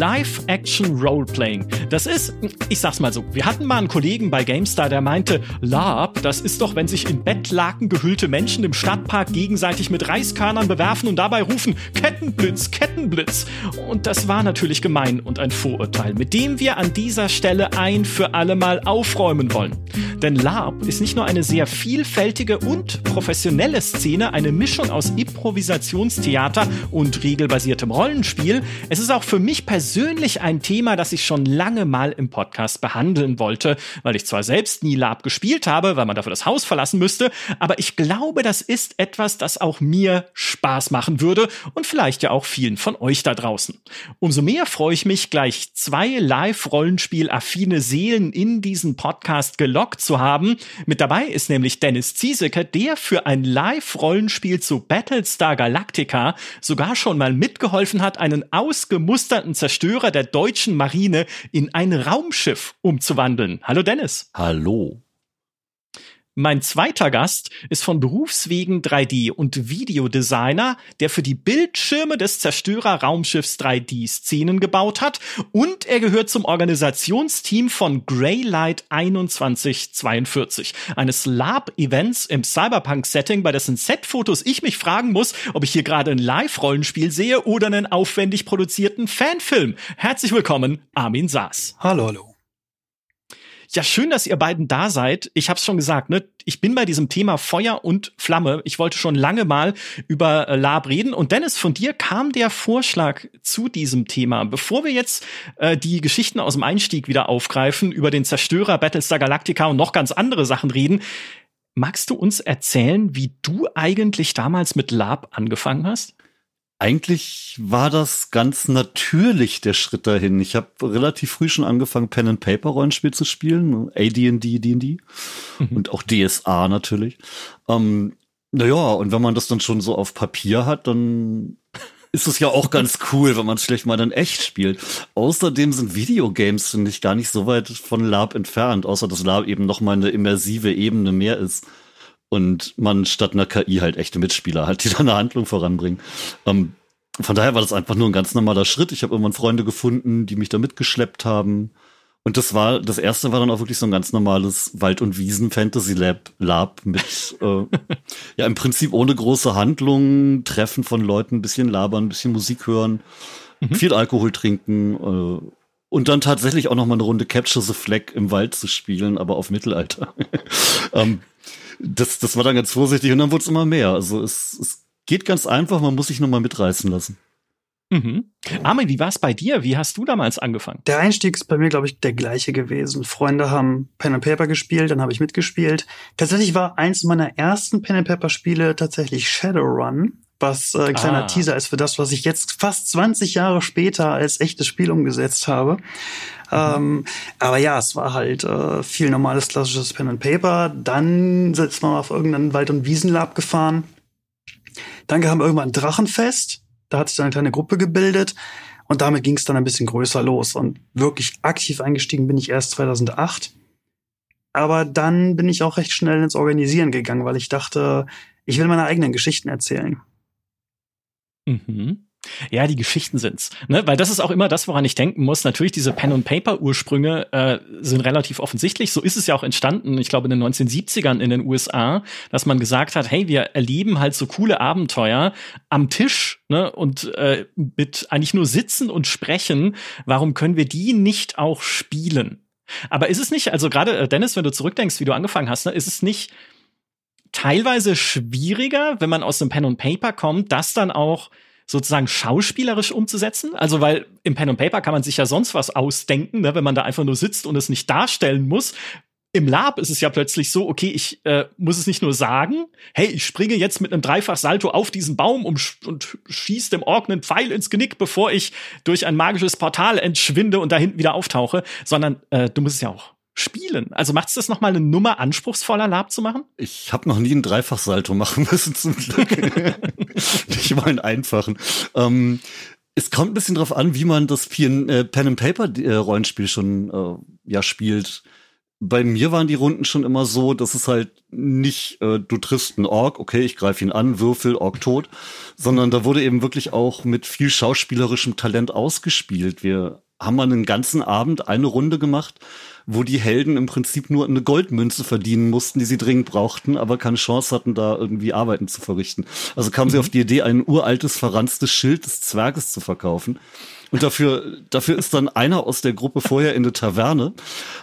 Live-Action Roleplaying. Das ist, ich sag's mal so, wir hatten mal einen Kollegen bei GameStar, der meinte, LARP, das ist doch, wenn sich in Bettlaken gehüllte Menschen im Stadtpark gegenseitig mit Reiskörnern bewerfen und dabei rufen, Kettenblitz, Kettenblitz. Und das war natürlich gemein und ein Vorurteil, mit dem wir an dieser Stelle ein für alle Mal aufräumen wollen. Denn LARP ist nicht nur eine sehr vielfältige und professionelle Szene, eine Mischung aus Improvisationstheater und regelbasiertem Rollenspiel. Es ist auch für mich persönlich ein Thema, das ich schon lange mal im Podcast behandeln wollte, weil ich zwar selbst nie LARP gespielt habe, weil man dafür das Haus verlassen müsste, aber ich glaube, das ist etwas, das auch mir Spaß machen würde und vielleicht ja auch vielen von euch da draußen. Umso mehr freue ich mich, gleich zwei Live-Rollenspiel-affine Seelen in diesen Podcast gelockt zu haben. Mit dabei ist nämlich Dennis Ziesecke, der für ein Live-Rollenspiel zu Battlestar Galactica sogar schon mal mitgeholfen hat, einen ausgemusterten Zerstörer der deutschen Marine in ein Raumschiff umzuwandeln. Hallo Dennis. Hallo. Mein zweiter Gast ist von Berufswegen 3D und Videodesigner, der für die Bildschirme des Zerstörer Raumschiffs 3D Szenen gebaut hat und er gehört zum Organisationsteam von Greylight 2142, eines Lab-Events im Cyberpunk-Setting, bei dessen Set-Fotos ich mich fragen muss, ob ich hier gerade ein Live-Rollenspiel sehe oder einen aufwendig produzierten Fanfilm. Herzlich willkommen, Armin Saas. Hallo, hallo. Ja, schön, dass ihr beiden da seid. Ich habe es schon gesagt, ne? Ich bin bei diesem Thema Feuer und Flamme. Ich wollte schon lange mal über äh, Lab reden. Und Dennis, von dir kam der Vorschlag zu diesem Thema. Bevor wir jetzt äh, die Geschichten aus dem Einstieg wieder aufgreifen, über den Zerstörer Battlestar Galactica und noch ganz andere Sachen reden, magst du uns erzählen, wie du eigentlich damals mit Lab angefangen hast? Eigentlich war das ganz natürlich der Schritt dahin. Ich habe relativ früh schon angefangen, Pen and Paper Rollenspiel zu spielen, AD&D, D&D mhm. und auch DSA natürlich. Ähm, naja, und wenn man das dann schon so auf Papier hat, dann ist es ja auch ganz cool, wenn man es schlecht mal dann echt spielt. Außerdem sind Videogames, finde ich, gar nicht so weit von Lab entfernt, außer dass Lab eben noch mal eine immersive Ebene mehr ist und man statt einer KI halt echte Mitspieler hat, die dann eine Handlung voranbringen. Ähm, von daher war das einfach nur ein ganz normaler Schritt. Ich habe irgendwann Freunde gefunden, die mich da mitgeschleppt haben. Und das war, das erste war dann auch wirklich so ein ganz normales Wald- und Wiesen-Fantasy-Lab Lab mit, äh, ja, im Prinzip ohne große Handlung, Treffen von Leuten, ein bisschen labern, ein bisschen Musik hören, mhm. viel Alkohol trinken, äh, und dann tatsächlich auch noch mal eine Runde Capture the Flag im Wald zu spielen, aber auf Mittelalter. ähm, das, das war dann ganz vorsichtig und dann wurde es immer mehr. Also es, es geht ganz einfach, man muss sich nur mal mitreißen lassen. Mhm. Armin, wie war es bei dir? Wie hast du damals angefangen? Der Einstieg ist bei mir, glaube ich, der gleiche gewesen. Freunde haben Pen and Paper gespielt, dann habe ich mitgespielt. Tatsächlich war eins meiner ersten Pen and Paper Spiele tatsächlich Shadowrun, was äh, ein kleiner ah. Teaser ist für das, was ich jetzt fast 20 Jahre später als echtes Spiel umgesetzt habe. Ähm, aber ja, es war halt äh, viel normales klassisches Pen and Paper. Dann ist man auf irgendeinen Wald- und Wiesenlab gefahren. Dann kam irgendwann ein Drachenfest. Da hat sich dann eine kleine Gruppe gebildet. Und damit ging es dann ein bisschen größer los. Und wirklich aktiv eingestiegen bin ich erst 2008. Aber dann bin ich auch recht schnell ins Organisieren gegangen, weil ich dachte, ich will meine eigenen Geschichten erzählen. Mhm. Ja, die Geschichten sind's, ne? Weil das ist auch immer das, woran ich denken muss. Natürlich diese Pen und Paper Ursprünge äh, sind relativ offensichtlich. So ist es ja auch entstanden. Ich glaube in den 1970ern in den USA, dass man gesagt hat, hey, wir erleben halt so coole Abenteuer am Tisch, ne? Und äh, mit eigentlich nur sitzen und sprechen. Warum können wir die nicht auch spielen? Aber ist es nicht, also gerade äh, Dennis, wenn du zurückdenkst, wie du angefangen hast, ne, ist es nicht teilweise schwieriger, wenn man aus einem Pen und Paper kommt, das dann auch sozusagen schauspielerisch umzusetzen. Also weil im Pen und Paper kann man sich ja sonst was ausdenken, ne, wenn man da einfach nur sitzt und es nicht darstellen muss. Im Lab ist es ja plötzlich so, okay, ich äh, muss es nicht nur sagen, hey, ich springe jetzt mit einem Dreifach-Salto auf diesen Baum um, und schieße dem Ork einen Pfeil ins Genick, bevor ich durch ein magisches Portal entschwinde und da hinten wieder auftauche, sondern äh, du musst es ja auch spielen. Also macht es das noch mal eine Nummer anspruchsvoller, Lab zu machen? Ich habe noch nie einen Dreifachsalto machen müssen zum Glück. Nicht mal einen einfachen. Ähm, es kommt ein bisschen drauf an, wie man das Pen, äh, Pen and Paper äh, Rollenspiel schon äh, ja spielt. bei mir waren die Runden schon immer so, dass es halt nicht, äh, du triffst einen Ork, okay, ich greife ihn an, Würfel, Ork tot, sondern da wurde eben wirklich auch mit viel schauspielerischem Talent ausgespielt. Wir haben mal einen ganzen Abend eine Runde gemacht, wo die Helden im Prinzip nur eine Goldmünze verdienen mussten, die sie dringend brauchten, aber keine Chance hatten, da irgendwie Arbeiten zu verrichten. Also kamen sie mhm. auf die Idee, ein uraltes, verranztes Schild des Zwerges zu verkaufen. Und dafür, dafür ist dann einer aus der Gruppe vorher in der Taverne,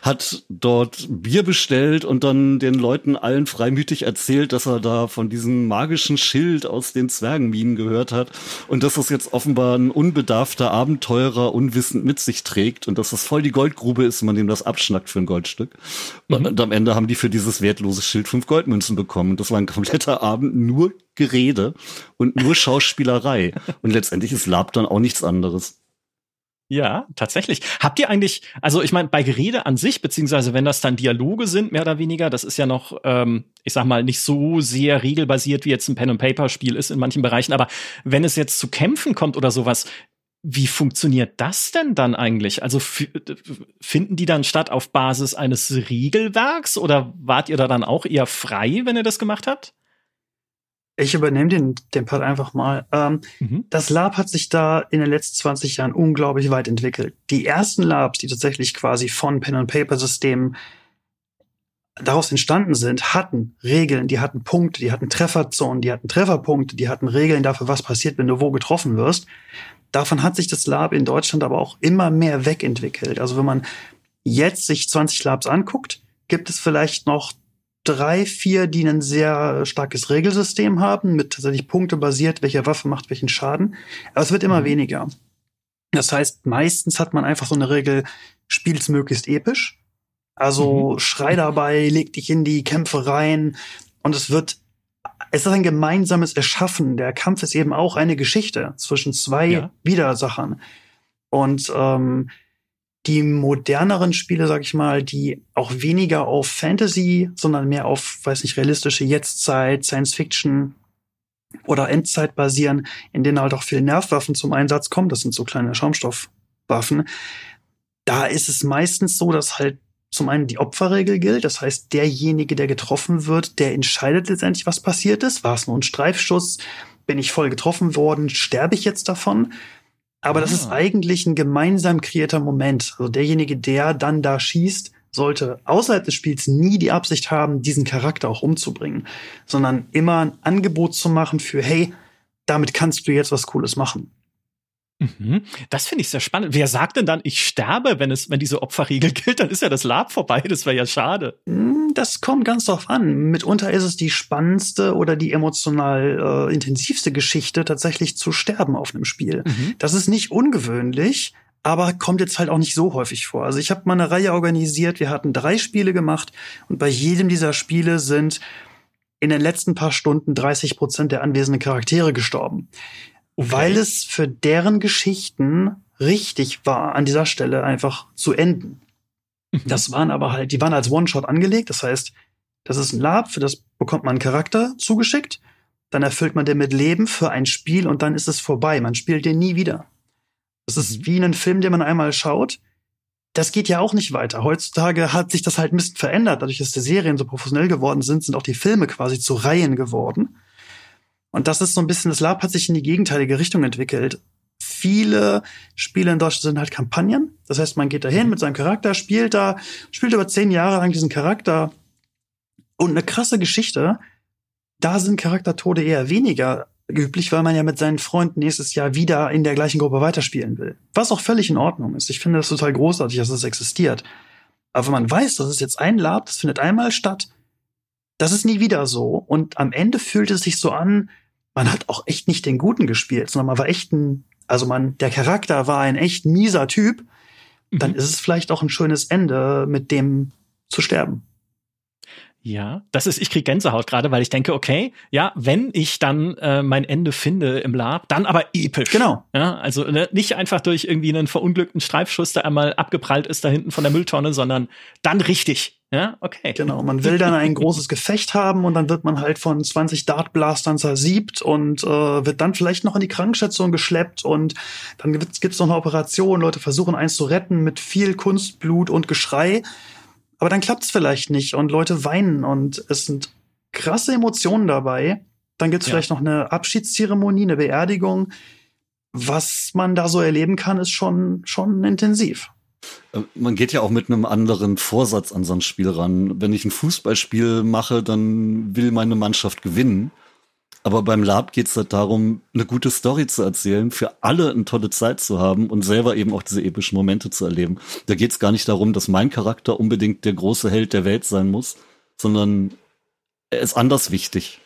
hat dort Bier bestellt und dann den Leuten allen freimütig erzählt, dass er da von diesem magischen Schild aus den Zwergenminen gehört hat und dass das jetzt offenbar ein unbedarfter Abenteurer unwissend mit sich trägt und dass das voll die Goldgrube ist, man dem das abschnackt für ein Goldstück. Mhm. Und am Ende haben die für dieses wertlose Schild fünf Goldmünzen bekommen. Das war ein kompletter Abend nur Gerede und nur Schauspielerei. Und letztendlich ist Lab dann auch nichts anderes. Ja, tatsächlich. Habt ihr eigentlich, also ich meine, bei Gerede an sich, beziehungsweise wenn das dann Dialoge sind, mehr oder weniger, das ist ja noch, ähm, ich sag mal, nicht so sehr regelbasiert, wie jetzt ein Pen-and-Paper-Spiel ist in manchen Bereichen, aber wenn es jetzt zu Kämpfen kommt oder sowas, wie funktioniert das denn dann eigentlich? Also finden die dann statt auf Basis eines Regelwerks oder wart ihr da dann auch eher frei, wenn ihr das gemacht habt? Ich übernehme den, den Part einfach mal. Ähm, mhm. Das Lab hat sich da in den letzten 20 Jahren unglaublich weit entwickelt. Die ersten Labs, die tatsächlich quasi von Pen-and-Paper-Systemen daraus entstanden sind, hatten Regeln, die hatten Punkte, die hatten Trefferzonen, die hatten Trefferpunkte, die hatten Regeln dafür, was passiert, wenn du wo getroffen wirst. Davon hat sich das Lab in Deutschland aber auch immer mehr wegentwickelt. Also wenn man jetzt sich 20 Labs anguckt, gibt es vielleicht noch drei, vier, die ein sehr starkes Regelsystem haben, mit tatsächlich Punkte basiert, welche Waffe macht welchen Schaden. Aber es wird immer mhm. weniger. Das heißt, meistens hat man einfach so eine Regel, spiel's möglichst episch. Also mhm. schrei dabei, leg dich in die Kämpfe rein und es wird, es ist ein gemeinsames Erschaffen. Der Kampf ist eben auch eine Geschichte zwischen zwei ja. Widersachern. Und ähm, die moderneren Spiele, sag ich mal, die auch weniger auf Fantasy, sondern mehr auf, weiß nicht, realistische Jetztzeit, Science Fiction oder Endzeit basieren, in denen halt auch viele Nervwaffen zum Einsatz kommen. Das sind so kleine Schaumstoffwaffen. Da ist es meistens so, dass halt zum einen die Opferregel gilt. Das heißt, derjenige, der getroffen wird, der entscheidet letztendlich, was passiert ist. War es nur ein Streifschuss? Bin ich voll getroffen worden? Sterbe ich jetzt davon? Aber ah. das ist ah. eigentlich ein gemeinsam kreierter Moment. Also derjenige, der dann da schießt, sollte außerhalb des Spiels nie die Absicht haben, diesen Charakter auch umzubringen, sondern immer ein Angebot zu machen für, hey, damit kannst du jetzt was Cooles machen. Mhm. Das finde ich sehr spannend. Wer sagt denn dann, ich sterbe, wenn es, wenn diese Opferregel gilt? Dann ist ja das Lab vorbei. Das wäre ja schade. Hm, das kommt ganz drauf an. Mitunter ist es die spannendste oder die emotional äh, intensivste Geschichte, tatsächlich zu sterben auf einem Spiel. Mhm. Das ist nicht ungewöhnlich, aber kommt jetzt halt auch nicht so häufig vor. Also ich habe mal eine Reihe organisiert. Wir hatten drei Spiele gemacht und bei jedem dieser Spiele sind in den letzten paar Stunden 30 Prozent der anwesenden Charaktere gestorben. Okay. Weil es für deren Geschichten richtig war, an dieser Stelle einfach zu enden. Mhm. Das waren aber halt, die waren als One-Shot angelegt. Das heißt, das ist ein Lab, für das bekommt man einen Charakter zugeschickt. Dann erfüllt man den mit Leben für ein Spiel und dann ist es vorbei. Man spielt den nie wieder. Das ist mhm. wie ein Film, den man einmal schaut. Das geht ja auch nicht weiter. Heutzutage hat sich das halt ein bisschen verändert. Dadurch, dass die Serien so professionell geworden sind, sind auch die Filme quasi zu Reihen geworden. Und das ist so ein bisschen, das Lab hat sich in die gegenteilige Richtung entwickelt. Viele Spiele in Deutschland sind halt Kampagnen. Das heißt, man geht dahin mhm. mit seinem Charakter, spielt da, spielt über zehn Jahre lang diesen Charakter. Und eine krasse Geschichte, da sind Charaktertode eher weniger üblich, weil man ja mit seinen Freunden nächstes Jahr wieder in der gleichen Gruppe weiterspielen will. Was auch völlig in Ordnung ist. Ich finde das total großartig, dass das existiert. Aber wenn man weiß, das ist jetzt ein Lab, das findet einmal statt, das ist nie wieder so. Und am Ende fühlt es sich so an, man hat auch echt nicht den Guten gespielt, sondern man war echt ein, also man, der Charakter war ein echt mieser Typ. Dann mhm. ist es vielleicht auch ein schönes Ende, mit dem zu sterben. Ja, das ist, ich krieg Gänsehaut gerade, weil ich denke, okay, ja, wenn ich dann äh, mein Ende finde im Lab, dann aber episch. Genau. Ja, also ne, nicht einfach durch irgendwie einen verunglückten Streifschuss, der einmal abgeprallt ist da hinten von der Mülltonne, sondern dann richtig. Ja, okay. Genau, man will dann ein großes Gefecht haben und dann wird man halt von 20 Dartblastern zersiebt und äh, wird dann vielleicht noch in die Krankenstation geschleppt und dann gibt's, gibt's noch eine Operation, Leute versuchen eins zu retten mit viel Kunstblut und Geschrei. aber dann klappt es vielleicht nicht und Leute weinen und es sind krasse Emotionen dabei. Dann gibt's ja. vielleicht noch eine Abschiedszeremonie, eine Beerdigung. Was man da so erleben kann, ist schon, schon intensiv. Äh, man geht ja auch mit einem anderen Vorsatz an so ein Spiel ran. Wenn ich ein Fußballspiel mache, dann will meine Mannschaft gewinnen. Aber beim Lab geht es halt darum, eine gute Story zu erzählen, für alle eine tolle Zeit zu haben und selber eben auch diese epischen Momente zu erleben. Da geht es gar nicht darum, dass mein Charakter unbedingt der große Held der Welt sein muss, sondern er ist anders wichtig.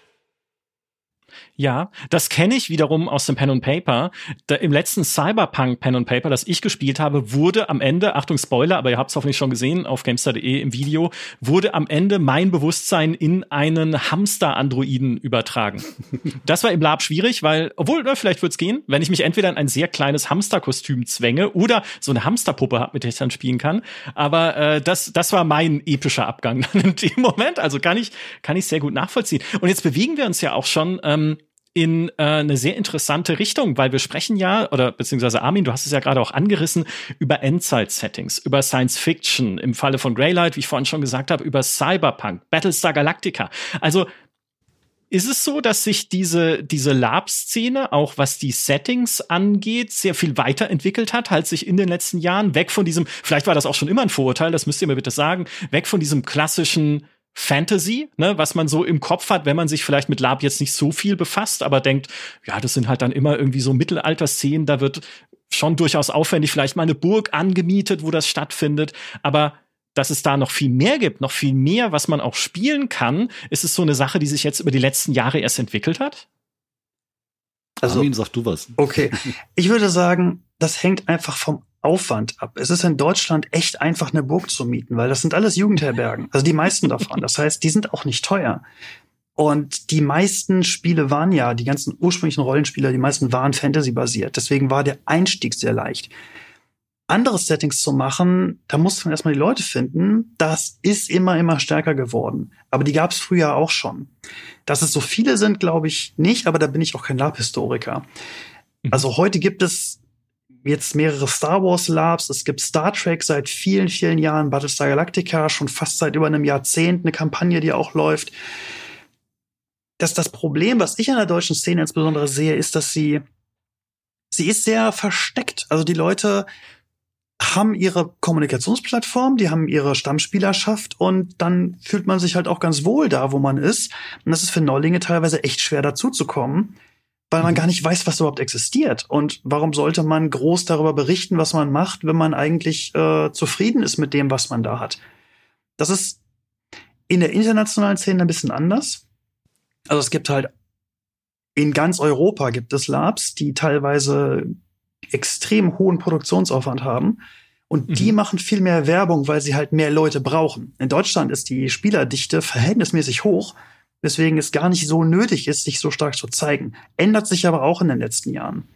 Ja, das kenne ich wiederum aus dem Pen and Paper. Da, Im letzten Cyberpunk Pen and Paper, das ich gespielt habe, wurde am Ende, Achtung Spoiler, aber ihr habt es hoffentlich schon gesehen auf Gamestar.de im Video, wurde am Ende mein Bewusstsein in einen Hamster-Androiden übertragen. das war im Lab schwierig, weil, obwohl, na, vielleicht wird's gehen, wenn ich mich entweder in ein sehr kleines Hamsterkostüm zwänge oder so eine Hamsterpuppe habe, mit der ich dann spielen kann. Aber äh, das, das war mein epischer Abgang in dem Moment. Also kann ich, kann ich sehr gut nachvollziehen. Und jetzt bewegen wir uns ja auch schon ähm, in äh, eine sehr interessante Richtung, weil wir sprechen ja, oder beziehungsweise Armin, du hast es ja gerade auch angerissen, über Endzeit-Settings, über Science Fiction, im Falle von Greylight, wie ich vorhin schon gesagt habe, über Cyberpunk, Battlestar Galactica. Also ist es so, dass sich diese, diese Lab-Szene, auch was die Settings angeht, sehr viel weiterentwickelt hat, halt sich in den letzten Jahren weg von diesem, vielleicht war das auch schon immer ein Vorurteil, das müsst ihr mir bitte sagen, weg von diesem klassischen Fantasy, ne, was man so im Kopf hat, wenn man sich vielleicht mit Lab jetzt nicht so viel befasst, aber denkt, ja, das sind halt dann immer irgendwie so Mittelalter-Szenen, da wird schon durchaus aufwendig vielleicht mal eine Burg angemietet, wo das stattfindet, aber dass es da noch viel mehr gibt, noch viel mehr, was man auch spielen kann, ist es so eine Sache, die sich jetzt über die letzten Jahre erst entwickelt hat? Also, Armin, sag du was. Okay. Ich würde sagen, das hängt einfach vom Aufwand ab. Es ist in Deutschland echt einfach eine Burg zu mieten, weil das sind alles Jugendherbergen. Also die meisten davon. Das heißt, die sind auch nicht teuer. Und die meisten Spiele waren ja, die ganzen ursprünglichen Rollenspieler, die meisten waren Fantasy-basiert. Deswegen war der Einstieg sehr leicht. Andere Settings zu machen, da musste man erstmal die Leute finden. Das ist immer, immer stärker geworden. Aber die gab es früher auch schon. Dass es so viele sind, glaube ich nicht, aber da bin ich auch kein Lab-Historiker. Mhm. Also heute gibt es jetzt mehrere Star Wars Labs, es gibt Star Trek seit vielen, vielen Jahren, Battlestar Galactica schon fast seit über einem Jahrzehnt, eine Kampagne, die auch läuft. Das, das Problem, was ich an der deutschen Szene insbesondere sehe, ist, dass sie, sie ist sehr versteckt. Also die Leute haben ihre Kommunikationsplattform, die haben ihre Stammspielerschaft und dann fühlt man sich halt auch ganz wohl da, wo man ist. Und das ist für Neulinge teilweise echt schwer dazuzukommen weil man gar nicht weiß, was überhaupt existiert. Und warum sollte man groß darüber berichten, was man macht, wenn man eigentlich äh, zufrieden ist mit dem, was man da hat? Das ist in der internationalen Szene ein bisschen anders. Also es gibt halt in ganz Europa gibt es Labs, die teilweise extrem hohen Produktionsaufwand haben. Und mhm. die machen viel mehr Werbung, weil sie halt mehr Leute brauchen. In Deutschland ist die Spielerdichte verhältnismäßig hoch weswegen es gar nicht so nötig ist, sich so stark zu zeigen. Ändert sich aber auch in den letzten Jahren.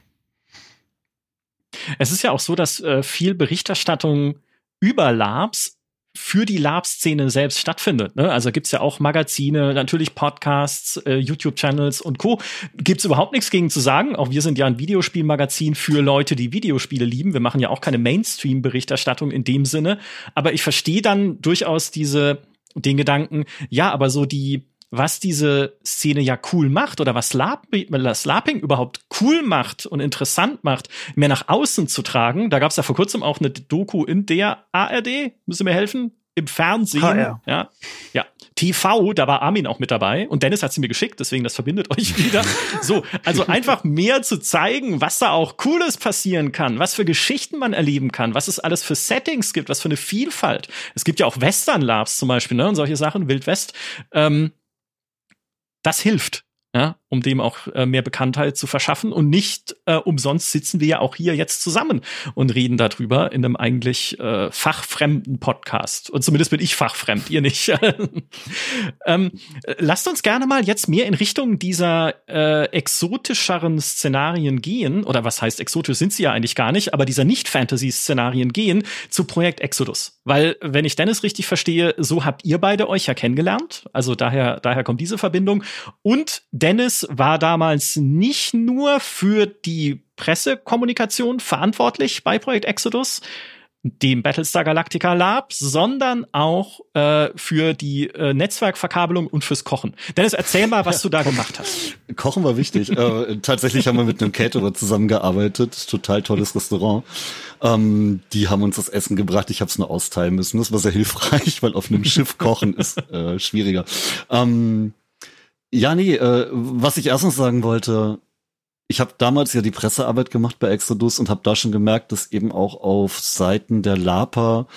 Es ist ja auch so, dass äh, viel Berichterstattung über Labs für die Lab-Szene selbst stattfindet. Ne? Also gibt's ja auch Magazine, natürlich Podcasts, äh, YouTube-Channels und Co. Gibt's überhaupt nichts gegen zu sagen. Auch wir sind ja ein Videospielmagazin für Leute, die Videospiele lieben. Wir machen ja auch keine Mainstream-Berichterstattung in dem Sinne. Aber ich verstehe dann durchaus diese, den Gedanken, ja, aber so die, was diese Szene ja cool macht oder was Slaping überhaupt cool macht und interessant macht, mehr nach außen zu tragen. Da gab es ja vor kurzem auch eine Doku in der ARD, müssen mir helfen, im Fernsehen. HR. Ja, ja. TV, da war Armin auch mit dabei und Dennis hat sie mir geschickt, deswegen das verbindet euch wieder. So, also einfach mehr zu zeigen, was da auch Cooles passieren kann, was für Geschichten man erleben kann, was es alles für Settings gibt, was für eine Vielfalt. Es gibt ja auch Western Labs zum Beispiel, ne, und solche Sachen, Wild West. Ähm, das hilft ja, um dem auch äh, mehr Bekanntheit zu verschaffen. Und nicht äh, umsonst sitzen wir ja auch hier jetzt zusammen und reden darüber in einem eigentlich äh, fachfremden Podcast. Und zumindest bin ich fachfremd, ihr nicht. ähm, lasst uns gerne mal jetzt mehr in Richtung dieser äh, exotischeren Szenarien gehen. Oder was heißt exotisch sind sie ja eigentlich gar nicht, aber dieser Nicht-Fantasy-Szenarien gehen zu Projekt Exodus. Weil, wenn ich Dennis richtig verstehe, so habt ihr beide euch ja kennengelernt. Also daher, daher kommt diese Verbindung. Und Dennis war damals nicht nur für die Pressekommunikation verantwortlich bei Projekt Exodus. dem Battlestar Galactica Lab, sondern auch äh, für die äh, Netzwerkverkabelung und fürs Kochen. Dennis, erzähl mal, was du da gemacht hast. Kochen war wichtig. äh, tatsächlich haben wir mit einem Caterer zusammengearbeitet. Total tolles Restaurant. Ähm, die haben uns das Essen gebracht. Ich habe es nur austeilen müssen. Das war sehr hilfreich, weil auf einem Schiff kochen ist äh, schwieriger. Ähm, ja, nee, äh, was ich erstens sagen wollte, ich habe damals ja die Pressearbeit gemacht bei Exodus und habe da schon gemerkt, dass eben auch auf Seiten der LAPA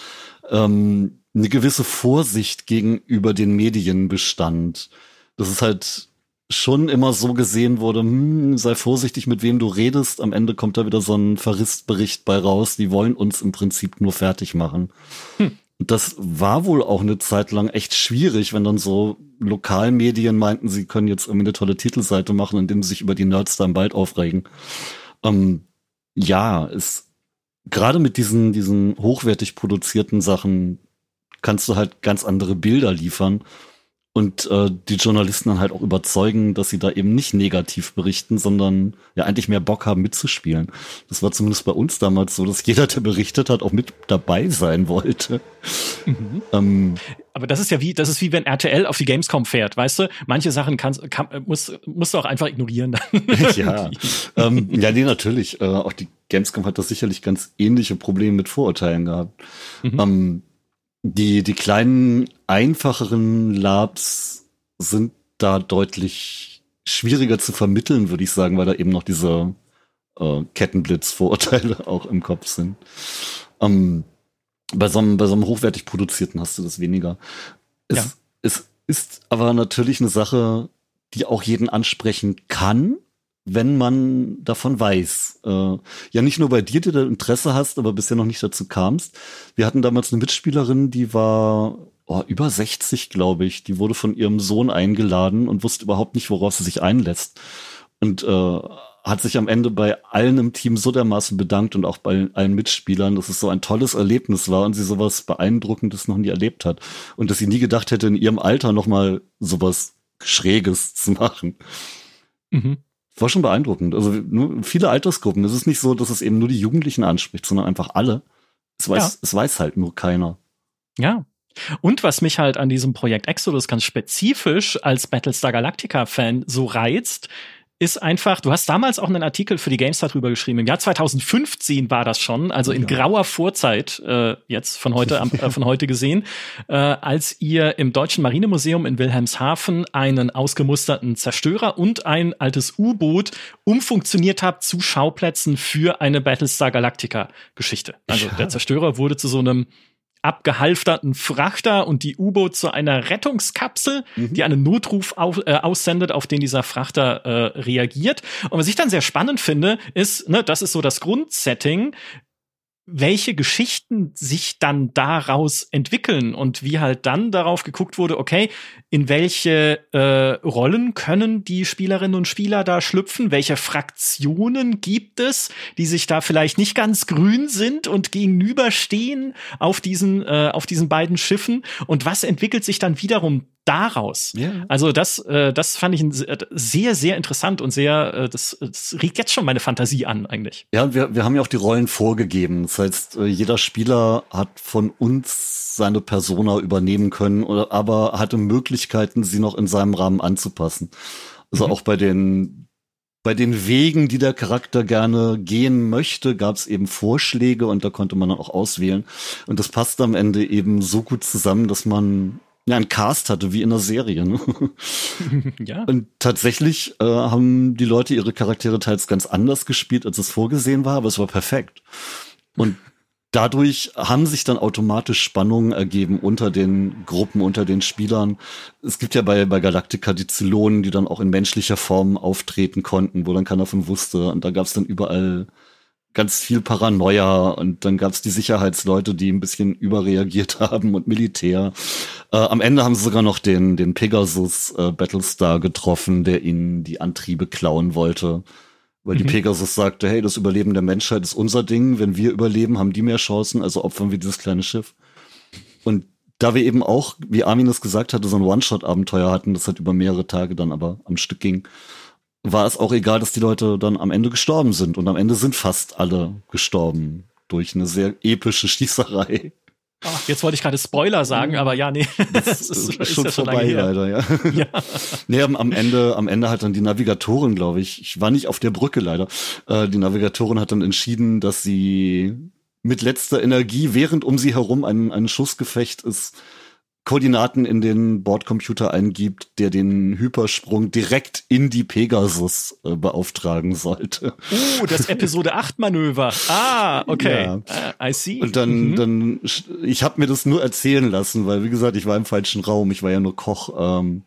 ähm, eine gewisse Vorsicht gegenüber den Medien bestand. Das ist halt schon immer so gesehen wurde, hm, sei vorsichtig, mit wem du redest. Am Ende kommt da wieder so ein Verrissbericht bei raus. Die wollen uns im Prinzip nur fertig machen. Hm. Das war wohl auch eine Zeit lang echt schwierig, wenn dann so Lokalmedien meinten, sie können jetzt irgendwie eine tolle Titelseite machen, indem sie sich über die Nerds dann bald aufregen. Ähm, ja, ist gerade mit diesen, diesen hochwertig produzierten Sachen kannst du halt ganz andere Bilder liefern und äh, die Journalisten dann halt auch überzeugen, dass sie da eben nicht negativ berichten, sondern ja eigentlich mehr Bock haben mitzuspielen. Das war zumindest bei uns damals so, dass jeder, der berichtet hat, auch mit dabei sein wollte. Mhm. Ähm, aber das ist ja wie, das ist wie wenn RTL auf die Gamescom fährt, weißt du? Manche Sachen kannst, kann, musst, musst du auch einfach ignorieren dann. ja, ähm, ja, nee, natürlich. Äh, auch die Gamescom hat da sicherlich ganz ähnliche Probleme mit Vorurteilen gehabt. Mhm. Ähm, die, die kleinen, einfacheren Labs sind da deutlich schwieriger zu vermitteln, würde ich sagen, weil da eben noch diese äh, Kettenblitz-Vorurteile auch im Kopf sind. Ähm, bei, so einem, bei so einem hochwertig produzierten hast du das weniger. Es, ja. es ist aber natürlich eine Sache, die auch jeden ansprechen kann, wenn man davon weiß. Äh, ja, nicht nur bei dir, die du Interesse hast, aber bisher noch nicht dazu kamst. Wir hatten damals eine Mitspielerin, die war oh, über 60, glaube ich. Die wurde von ihrem Sohn eingeladen und wusste überhaupt nicht, worauf sie sich einlässt. Und äh, hat sich am Ende bei allen im Team so dermaßen bedankt und auch bei allen Mitspielern, dass es so ein tolles Erlebnis war und sie sowas Beeindruckendes noch nie erlebt hat. Und dass sie nie gedacht hätte, in ihrem Alter nochmal sowas Schräges zu machen. Mhm war schon beeindruckend. Also nur viele Altersgruppen. Es ist nicht so, dass es eben nur die Jugendlichen anspricht, sondern einfach alle. Es weiß, ja. es weiß halt nur keiner. Ja. Und was mich halt an diesem Projekt Exodus ganz spezifisch als Battlestar Galactica-Fan so reizt, ist einfach, du hast damals auch einen Artikel für die GameStar drüber geschrieben. Im Jahr 2015 war das schon, also in ja. grauer Vorzeit, äh, jetzt von heute, äh, von heute gesehen, äh, als ihr im Deutschen Marinemuseum in Wilhelmshaven einen ausgemusterten Zerstörer und ein altes U-Boot umfunktioniert habt zu Schauplätzen für eine Battlestar Galactica Geschichte. Also ja. der Zerstörer wurde zu so einem abgehalfterten Frachter und die U-Boot zu einer Rettungskapsel, mhm. die einen Notruf auf, äh, aussendet, auf den dieser Frachter äh, reagiert. Und was ich dann sehr spannend finde, ist, ne, das ist so das Grundsetting, welche Geschichten sich dann daraus entwickeln und wie halt dann darauf geguckt wurde, okay, in welche äh, Rollen können die Spielerinnen und Spieler da schlüpfen, welche Fraktionen gibt es, die sich da vielleicht nicht ganz grün sind und gegenüberstehen auf diesen, äh, auf diesen beiden Schiffen? Und was entwickelt sich dann wiederum daraus. Yeah. Also das, äh, das fand ich sehr, sehr interessant und sehr, äh, das, das regt jetzt schon meine Fantasie an eigentlich. Ja, wir, wir haben ja auch die Rollen vorgegeben. Das heißt, äh, jeder Spieler hat von uns seine Persona übernehmen können, oder, aber hatte Möglichkeiten, sie noch in seinem Rahmen anzupassen. Also mhm. auch bei den bei den Wegen, die der Charakter gerne gehen möchte, gab es eben Vorschläge und da konnte man dann auch auswählen. Und das passt am Ende eben so gut zusammen, dass man ja, ein Cast hatte, wie in der Serie. Ne? ja. Und tatsächlich äh, haben die Leute ihre Charaktere teils ganz anders gespielt, als es vorgesehen war, aber es war perfekt. Und dadurch haben sich dann automatisch Spannungen ergeben unter den Gruppen, unter den Spielern. Es gibt ja bei, bei Galactica die Zylonen, die dann auch in menschlicher Form auftreten konnten, wo dann keiner von wusste. Und da gab es dann überall ganz viel Paranoia und dann gab's die Sicherheitsleute, die ein bisschen überreagiert haben und Militär. Äh, am Ende haben sie sogar noch den, den Pegasus äh, Battlestar getroffen, der ihnen die Antriebe klauen wollte. Weil mhm. die Pegasus sagte, hey, das Überleben der Menschheit ist unser Ding. Wenn wir überleben, haben die mehr Chancen, also opfern wir dieses kleine Schiff. Und da wir eben auch, wie Armin es gesagt hatte, so ein One-Shot-Abenteuer hatten, das halt über mehrere Tage dann aber am Stück ging, war es auch egal, dass die Leute dann am Ende gestorben sind. Und am Ende sind fast alle gestorben. durch eine sehr epische Schießerei. Ach, jetzt wollte ich gerade Spoiler sagen, aber ja, nee, das, das ist, ist, schon, ja schon vorbei leider, ja. ja. nee, am Ende, am Ende hat dann die Navigatorin, glaube ich, ich war nicht auf der Brücke leider. Äh, die Navigatorin hat dann entschieden, dass sie mit letzter Energie, während um sie herum ein, ein Schussgefecht ist, Koordinaten in den Bordcomputer eingibt, der den Hypersprung direkt in die Pegasus äh, beauftragen sollte. Uh, das Episode 8 Manöver. Ah, okay. Ja. Uh, I see. Und dann, mhm. dann, ich habe mir das nur erzählen lassen, weil wie gesagt, ich war im falschen Raum, ich war ja nur Koch. Ähm,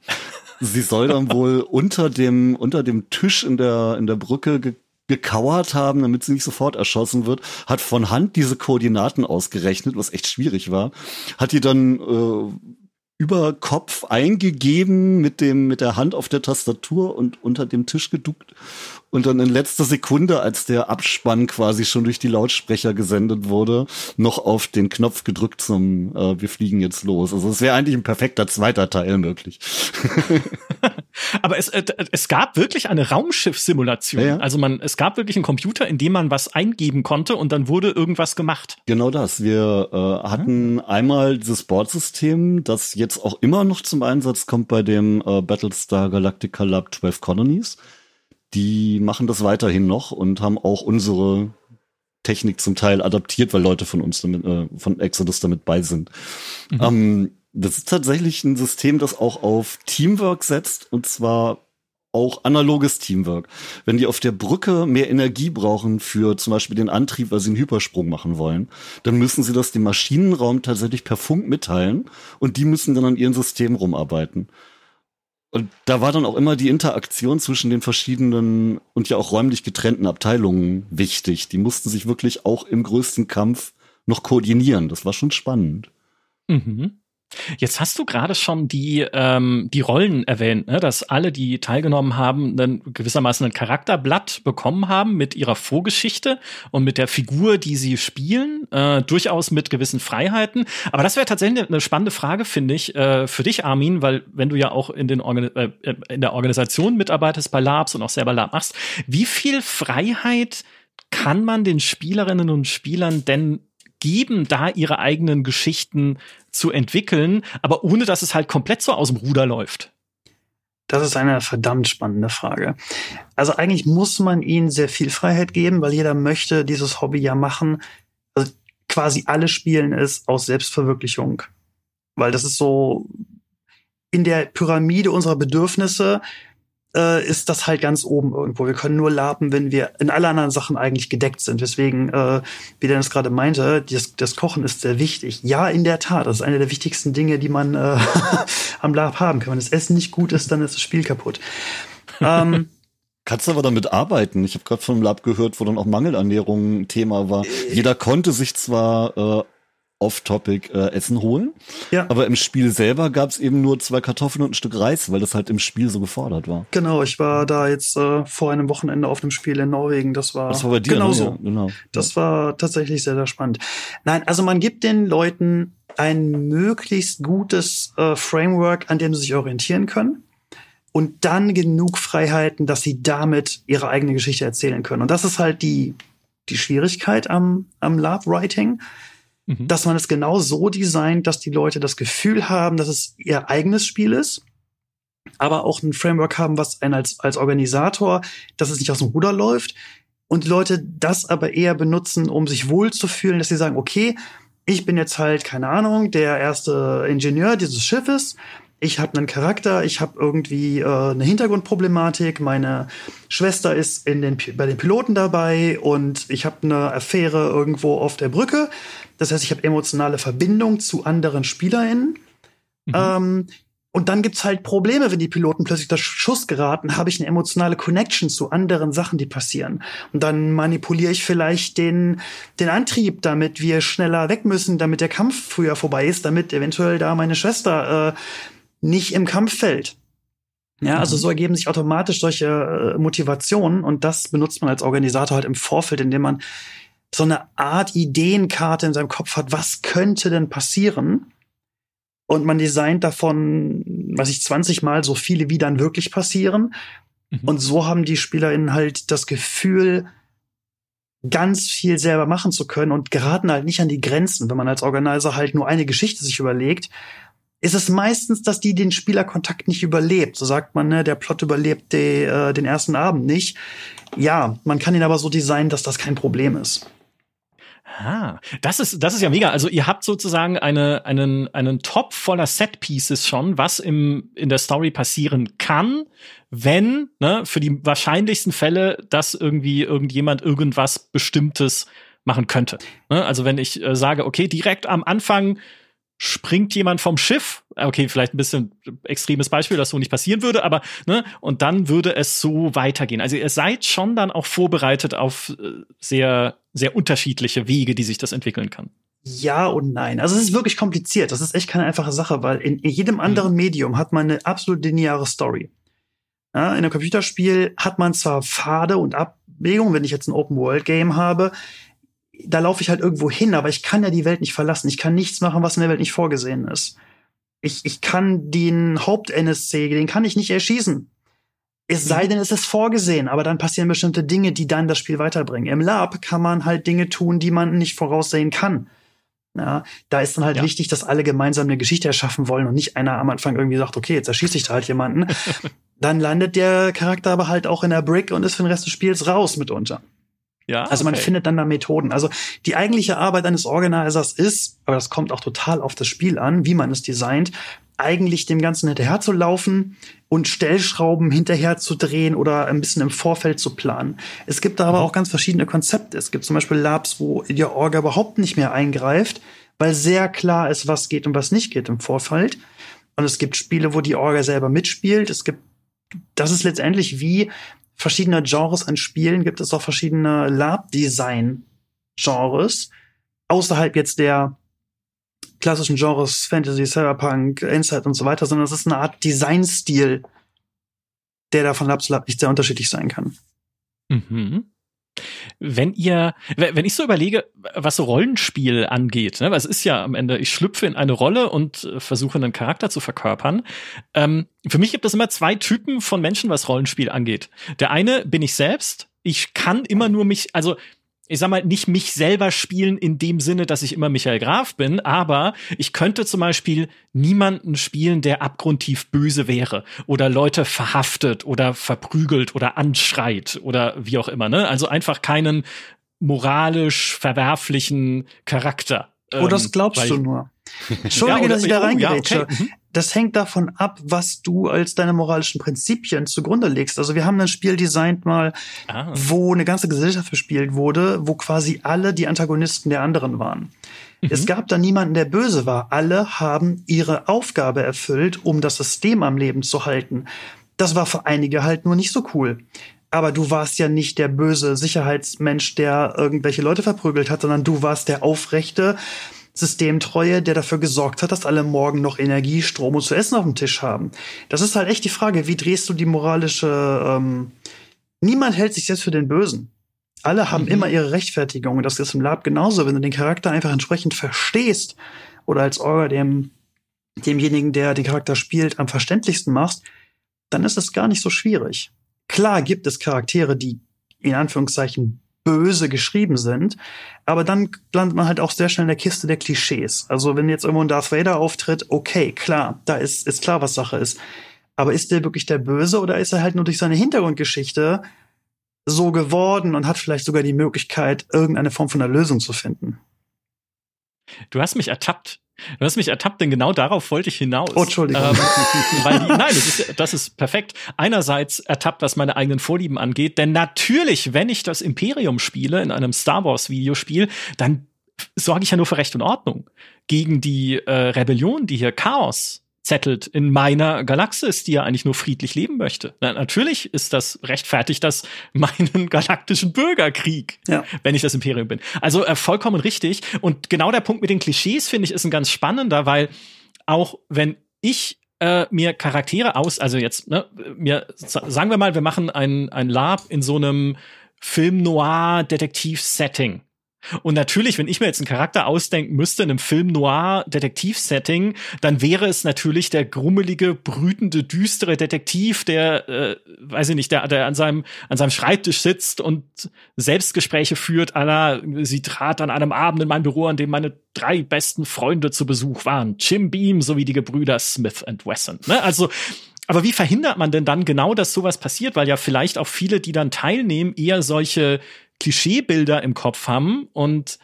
sie soll dann wohl unter dem, unter dem Tisch in der, in der Brücke gekauert haben, damit sie nicht sofort erschossen wird, hat von Hand diese Koordinaten ausgerechnet, was echt schwierig war, hat die dann äh, über Kopf eingegeben mit dem mit der Hand auf der Tastatur und unter dem Tisch geduckt und dann in letzter Sekunde, als der Abspann quasi schon durch die Lautsprecher gesendet wurde, noch auf den Knopf gedrückt zum äh, Wir fliegen jetzt los. Also es wäre eigentlich ein perfekter zweiter Teil möglich. Aber es, äh, es gab wirklich eine Raumschiff-Simulation. Ja, ja. Also man, es gab wirklich einen Computer, in dem man was eingeben konnte und dann wurde irgendwas gemacht. Genau das. Wir äh, hatten mhm. einmal dieses Bordsystem, das jetzt auch immer noch zum Einsatz kommt bei dem äh, Battlestar Galactica Lab 12 Colonies die machen das weiterhin noch und haben auch unsere Technik zum Teil adaptiert, weil Leute von uns damit, äh, von Exodus damit bei sind. Mhm. Ähm, das ist tatsächlich ein System, das auch auf Teamwork setzt und zwar auch analoges Teamwork. Wenn die auf der Brücke mehr Energie brauchen für zum Beispiel den Antrieb, weil sie einen Hypersprung machen wollen, dann müssen sie das dem Maschinenraum tatsächlich per Funk mitteilen und die müssen dann an ihren System rumarbeiten. Und da war dann auch immer die Interaktion zwischen den verschiedenen und ja auch räumlich getrennten Abteilungen wichtig. Die mussten sich wirklich auch im größten Kampf noch koordinieren. Das war schon spannend. Mhm. Jetzt hast du gerade schon die, ähm, die Rollen erwähnt, ne? dass alle, die teilgenommen haben, dann gewissermaßen ein Charakterblatt bekommen haben mit ihrer Vorgeschichte und mit der Figur, die sie spielen, äh, durchaus mit gewissen Freiheiten. Aber das wäre tatsächlich eine spannende Frage, finde ich, äh, für dich, Armin, weil wenn du ja auch in, den Organ äh, in der Organisation mitarbeitest bei Labs und auch selber Lab machst, wie viel Freiheit kann man den Spielerinnen und Spielern denn geben, da ihre eigenen Geschichten zu entwickeln, aber ohne dass es halt komplett so aus dem Ruder läuft? Das ist eine verdammt spannende Frage. Also eigentlich muss man ihnen sehr viel Freiheit geben, weil jeder möchte dieses Hobby ja machen. Also quasi alle spielen es aus Selbstverwirklichung. Weil das ist so in der Pyramide unserer Bedürfnisse äh, ist das halt ganz oben irgendwo. Wir können nur laben, wenn wir in alle anderen Sachen eigentlich gedeckt sind. Deswegen, äh, wie Dennis gerade meinte, das, das Kochen ist sehr wichtig. Ja, in der Tat, das ist eine der wichtigsten Dinge, die man äh, am Lab haben kann. Wenn das Essen nicht gut ist, dann ist das Spiel kaputt. Ähm, Kannst aber damit arbeiten. Ich habe gerade vom Lab gehört, wo dann auch Mangelernährung Thema war. Jeder konnte sich zwar äh, off-topic äh, Essen holen. Ja. Aber im Spiel selber gab es eben nur zwei Kartoffeln und ein Stück Reis, weil das halt im Spiel so gefordert war. Genau, ich war da jetzt äh, vor einem Wochenende auf einem Spiel in Norwegen. Das war, das war bei dir, genau ne? so. Ja, genau. Das war tatsächlich sehr, sehr spannend. Nein, also man gibt den Leuten ein möglichst gutes äh, Framework, an dem sie sich orientieren können. Und dann genug Freiheiten, dass sie damit ihre eigene Geschichte erzählen können. Und das ist halt die, die Schwierigkeit am, am Lab-Writing Mhm. dass man es genau so designt, dass die Leute das Gefühl haben, dass es ihr eigenes Spiel ist, aber auch ein Framework haben, was einen als, als Organisator, dass es nicht aus dem Ruder läuft und die Leute das aber eher benutzen, um sich wohlzufühlen, dass sie sagen, okay, ich bin jetzt halt, keine Ahnung, der erste Ingenieur dieses Schiffes. Ich habe einen Charakter, ich habe irgendwie äh, eine Hintergrundproblematik, meine Schwester ist in den, bei den Piloten dabei und ich habe eine Affäre irgendwo auf der Brücke. Das heißt, ich habe emotionale Verbindung zu anderen SpielerInnen. Mhm. Ähm, und dann gibt's halt Probleme, wenn die Piloten plötzlich das Schuss geraten, habe ich eine emotionale Connection zu anderen Sachen, die passieren. Und dann manipuliere ich vielleicht den, den Antrieb, damit wir schneller weg müssen, damit der Kampf früher vorbei ist, damit eventuell da meine Schwester äh, nicht im Kampf fällt. Ja, also mhm. so ergeben sich automatisch solche äh, Motivationen und das benutzt man als Organisator halt im Vorfeld, indem man so eine Art Ideenkarte in seinem Kopf hat, was könnte denn passieren? Und man designt davon, was ich 20 Mal so viele, wie dann wirklich passieren. Mhm. Und so haben die SpielerInnen halt das Gefühl, ganz viel selber machen zu können und geraten halt nicht an die Grenzen. Wenn man als Organizer halt nur eine Geschichte sich überlegt, ist es meistens, dass die den Spielerkontakt nicht überlebt. So sagt man, ne, der Plot überlebt die, äh, den ersten Abend nicht. Ja, man kann ihn aber so designen, dass das kein Problem ist. Ah, das ist, das ist ja mega. Also ihr habt sozusagen eine, einen, einen Top voller Set-Pieces schon, was im, in der Story passieren kann, wenn, ne, für die wahrscheinlichsten Fälle, dass irgendwie irgendjemand irgendwas Bestimmtes machen könnte. Ne? Also wenn ich äh, sage, okay, direkt am Anfang springt jemand vom Schiff, okay, vielleicht ein bisschen extremes Beispiel, dass so nicht passieren würde, aber ne, und dann würde es so weitergehen. Also ihr seid schon dann auch vorbereitet auf äh, sehr, sehr unterschiedliche Wege, die sich das entwickeln kann. Ja und nein. Also es ist wirklich kompliziert. Das ist echt keine einfache Sache, weil in, jedem mhm. anderen Medium hat man eine absolut lineare Story. Ja, in einem Computerspiel hat man zwar Pfade und Abwägungen, wenn ich jetzt ein Open-World-Game habe, da laufe ich halt irgendwo hin, aber ich kann ja die Welt nicht verlassen. Ich kann nichts machen, was in der Welt nicht vorgesehen ist. Ich, ich kann den Haupt-NSC, den kann ich nicht erschießen. Es sei mhm. denn, es ist vorgesehen, aber dann passieren bestimmte Dinge, die dann das Spiel weiterbringen. Im Lab kann man halt Dinge tun, die man nicht voraussehen kann. Ja, da ist dann halt ja. wichtig, dass alle gemeinsam eine Geschichte erschaffen wollen und nicht einer am Anfang irgendwie sagt, okay, jetzt erschieße ich da halt jemanden. dann landet der Charakter aber halt auch in der Brick und ist für den Rest des Spiels raus mitunter. Ja, also man okay. findet dann da Methoden. Also die eigentliche Arbeit eines Organisers ist, aber das kommt auch total auf das Spiel an, wie man es designt, eigentlich dem Ganzen hinterher zu laufen und Stellschrauben hinterher zu drehen oder ein bisschen im Vorfeld zu planen. Es gibt da aber mhm. auch ganz verschiedene Konzepte. Es gibt zum Beispiel Labs, wo die Orga überhaupt nicht mehr eingreift, weil sehr klar ist, was geht und was nicht geht im Vorfeld. Und es gibt Spiele, wo die Orga selber mitspielt. Es gibt, das ist letztendlich wie verschiedene Genres an Spielen gibt es auch verschiedene Lab-Design-Genres. Außerhalb jetzt der klassischen Genres Fantasy, Cyberpunk, Insight und so weiter, sondern es ist eine Art Designstil, der da von Lab zu Lab nicht sehr unterschiedlich sein kann. Mhm. Wenn ihr, wenn ich so überlege, was so Rollenspiel angeht, ne, weil es ist ja am Ende, ich schlüpfe in eine Rolle und äh, versuche einen Charakter zu verkörpern. Ähm, für mich gibt es immer zwei Typen von Menschen, was Rollenspiel angeht. Der eine bin ich selbst. Ich kann immer nur mich, also ich sag mal, nicht mich selber spielen in dem Sinne, dass ich immer Michael Graf bin, aber ich könnte zum Beispiel niemanden spielen, der abgrundtief böse wäre oder Leute verhaftet oder verprügelt oder anschreit oder wie auch immer, ne? Also einfach keinen moralisch verwerflichen Charakter. Oh, das ähm, glaubst du nur. Entschuldige, ja, dass ich da reingerätsche. Ja, okay. Mhm. Das hängt davon ab, was du als deine moralischen Prinzipien zugrunde legst. Also wir haben ein Spiel designt mal, ah. wo eine ganze Gesellschaft verspielt wurde, wo quasi alle die Antagonisten der anderen waren. Mhm. Es gab da niemanden, der böse war. Alle haben ihre Aufgabe erfüllt, um das System am Leben zu halten. Das war für einige halt nur nicht so cool. Aber du warst ja nicht der böse Sicherheitsmensch, der irgendwelche Leute verprügelt hat, sondern du warst der aufrechte, Systemtreue, der dafür gesorgt hat, dass alle morgen noch Energie, Strom und zu essen auf dem Tisch haben. Das ist halt echt die Frage, wie drehst du die moralische. Ähm Niemand hält sich selbst für den Bösen. Alle haben mhm. immer ihre Rechtfertigung. Und das ist im Lab genauso. Wenn du den Charakter einfach entsprechend verstehst oder als Orga dem, demjenigen, der den Charakter spielt, am verständlichsten machst, dann ist es gar nicht so schwierig. Klar gibt es Charaktere, die in Anführungszeichen böse geschrieben sind. Aber dann landet man halt auch sehr schnell in der Kiste der Klischees. Also wenn jetzt irgendwo ein Darth Vader auftritt, okay, klar, da ist, ist klar, was Sache ist. Aber ist der wirklich der Böse oder ist er halt nur durch seine Hintergrundgeschichte so geworden und hat vielleicht sogar die Möglichkeit, irgendeine Form von einer Lösung zu finden? Du hast mich ertappt. Du hast mich ertappt, denn genau darauf wollte ich hinaus. Oh, Entschuldigung. Ähm, weil die, nein, das ist, das ist perfekt. Einerseits ertappt, was meine eigenen Vorlieben angeht, denn natürlich, wenn ich das Imperium spiele in einem Star Wars Videospiel, dann sorge ich ja nur für Recht und Ordnung gegen die äh, Rebellion, die hier Chaos zettelt in meiner Galaxis, die ja eigentlich nur friedlich leben möchte. Na, natürlich ist das rechtfertigt das meinen galaktischen Bürgerkrieg, ja. wenn ich das Imperium bin. Also äh, vollkommen richtig. Und genau der Punkt mit den Klischees finde ich ist ein ganz spannender, weil auch wenn ich äh, mir Charaktere aus, also jetzt, ne, mir sagen wir mal, wir machen ein, ein Lab in so einem Film-Noir-Detektiv-Setting Und natürlich, wenn ich mir jetzt einen Charakter ausdenken müsste in einem Film Noir Detektiv-Setting, dann wäre es natürlich der grummelige, brütende, düstere Detektiv, der, äh, weiß ich nicht, der, der an seinem an seinem Schreibtisch sitzt und Selbstgespräche führt. Aller, sie trat an einem Abend in mein Büro, an dem meine drei besten Freunde zu Besuch waren, Jim Beam sowie die Gebrüder Smith and Wesson. Ne? Also aber wie verhindert man denn dann genau, dass sowas passiert? Weil ja vielleicht auch viele, die dann teilnehmen, eher solche Klischeebilder im Kopf haben und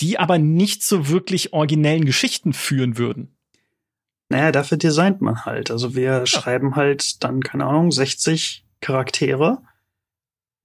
die aber nicht zu wirklich originellen Geschichten führen würden. Naja, dafür designt man halt. Also wir ja. schreiben halt dann, keine Ahnung, 60 Charaktere,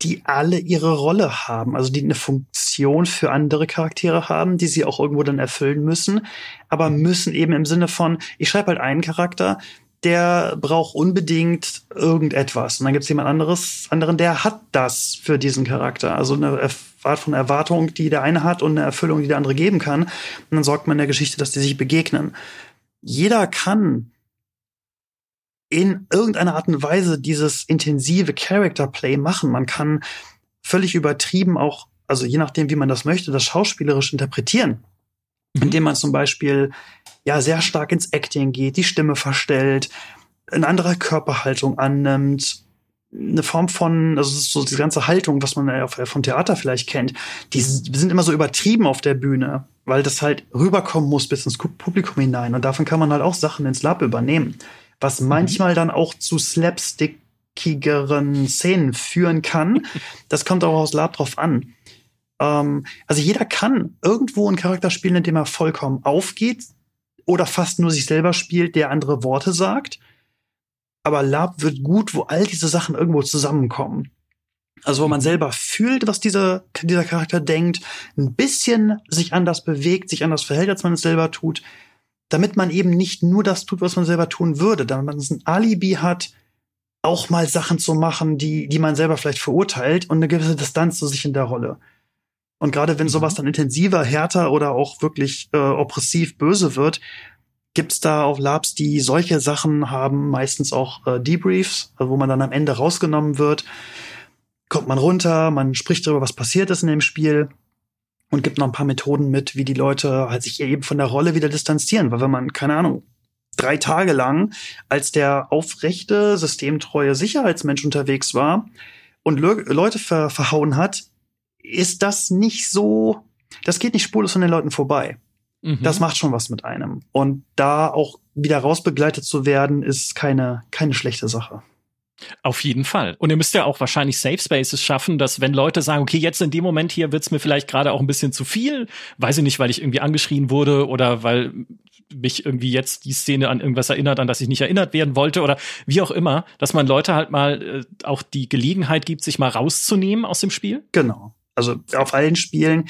die alle ihre Rolle haben, also die eine Funktion für andere Charaktere haben, die sie auch irgendwo dann erfüllen müssen, aber müssen eben im Sinne von, ich schreibe halt einen Charakter, der braucht unbedingt irgendetwas. Und dann gibt es jemand anderes, anderen, der hat das für diesen Charakter. Also eine Art von Erwartung, die der eine hat und eine Erfüllung, die der andere geben kann. Und dann sorgt man in der Geschichte, dass die sich begegnen. Jeder kann in irgendeiner Art und Weise dieses intensive Character Play machen. Man kann völlig übertrieben auch, also je nachdem, wie man das möchte, das schauspielerisch interpretieren. Mhm. Indem man zum Beispiel ja sehr stark ins Acting geht, die Stimme verstellt, eine andere Körperhaltung annimmt, eine Form von, also so die ganze Haltung, was man ja vom Theater vielleicht kennt, die sind immer so übertrieben auf der Bühne, weil das halt rüberkommen muss bis ins Publikum hinein. Und davon kann man halt auch Sachen ins Lab übernehmen, was mhm. manchmal dann auch zu slapstickigeren Szenen führen kann. Das kommt auch aus Lab drauf an. Ähm, also jeder kann irgendwo einen Charakter spielen, in dem er vollkommen aufgeht, oder fast nur sich selber spielt, der andere Worte sagt. Aber Lab wird gut, wo all diese Sachen irgendwo zusammenkommen. Also wo man selber fühlt, was dieser, dieser Charakter denkt, ein bisschen sich anders bewegt, sich anders verhält, als man es selber tut, damit man eben nicht nur das tut, was man selber tun würde, damit man ein Alibi hat, auch mal Sachen zu machen, die, die man selber vielleicht verurteilt und eine gewisse Distanz zu sich in der Rolle. Und gerade wenn sowas mhm. dann intensiver, härter oder auch wirklich äh, oppressiv böse wird, gibt's da auch Labs, die solche Sachen haben, meistens auch äh, Debriefs, also wo man dann am Ende rausgenommen wird. Kommt man runter, man spricht darüber, was passiert ist in dem Spiel und gibt noch ein paar Methoden mit, wie die Leute halt sich eben von der Rolle wieder distanzieren. Weil wenn man, keine Ahnung, drei Tage lang als der aufrechte, systemtreue Sicherheitsmensch unterwegs war und Le Leute ver verhauen hat, ist das nicht so, das geht nicht spurlos von den Leuten vorbei. Mhm. Das macht schon was mit einem. Und da auch wieder rausbegleitet zu werden, ist keine, keine schlechte Sache. Auf jeden Fall. Und ihr müsst ja auch wahrscheinlich Safe Spaces schaffen, dass wenn Leute sagen, okay, jetzt in dem Moment hier wird's mir vielleicht gerade auch ein bisschen zu viel, weiß ich nicht, weil ich irgendwie angeschrien wurde oder weil mich irgendwie jetzt die Szene an irgendwas erinnert, an das ich nicht erinnert werden wollte oder wie auch immer, dass man Leute halt mal äh, auch die Gelegenheit gibt, sich mal rauszunehmen aus dem Spiel. Genau. Also auf allen Spielen,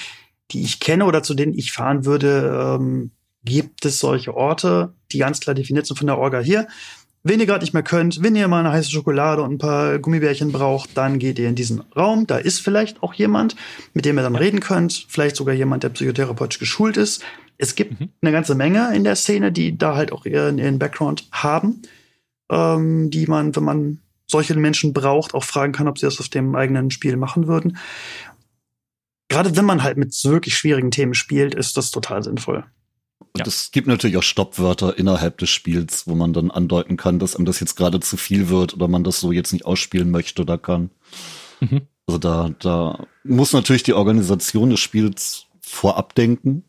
die ich kenne oder zu denen ich fahren würde, ähm, gibt es solche Orte, die ganz klar definiert sind von der Orga hier. Wenn ihr gerade nicht mehr könnt, wenn ihr mal eine heiße Schokolade und ein paar Gummibärchen braucht, dann geht ihr in diesen Raum. Da ist vielleicht auch jemand, mit dem ihr dann reden könnt. Vielleicht sogar jemand, der psychotherapeutisch geschult ist. Es gibt mhm. eine ganze Menge in der Szene, die da halt auch ihren, ihren Background haben, ähm, die man, wenn man solche Menschen braucht, auch fragen kann, ob sie das auf dem eigenen Spiel machen würden gerade wenn man halt mit wirklich schwierigen Themen spielt, ist das total sinnvoll. Und es gibt natürlich auch Stoppwörter innerhalb des Spiels, wo man dann andeuten kann, dass einem das jetzt gerade zu viel wird oder man das so jetzt nicht ausspielen möchte oder kann. Mhm. Also da, da muss natürlich die Organisation des Spiels vorab denken,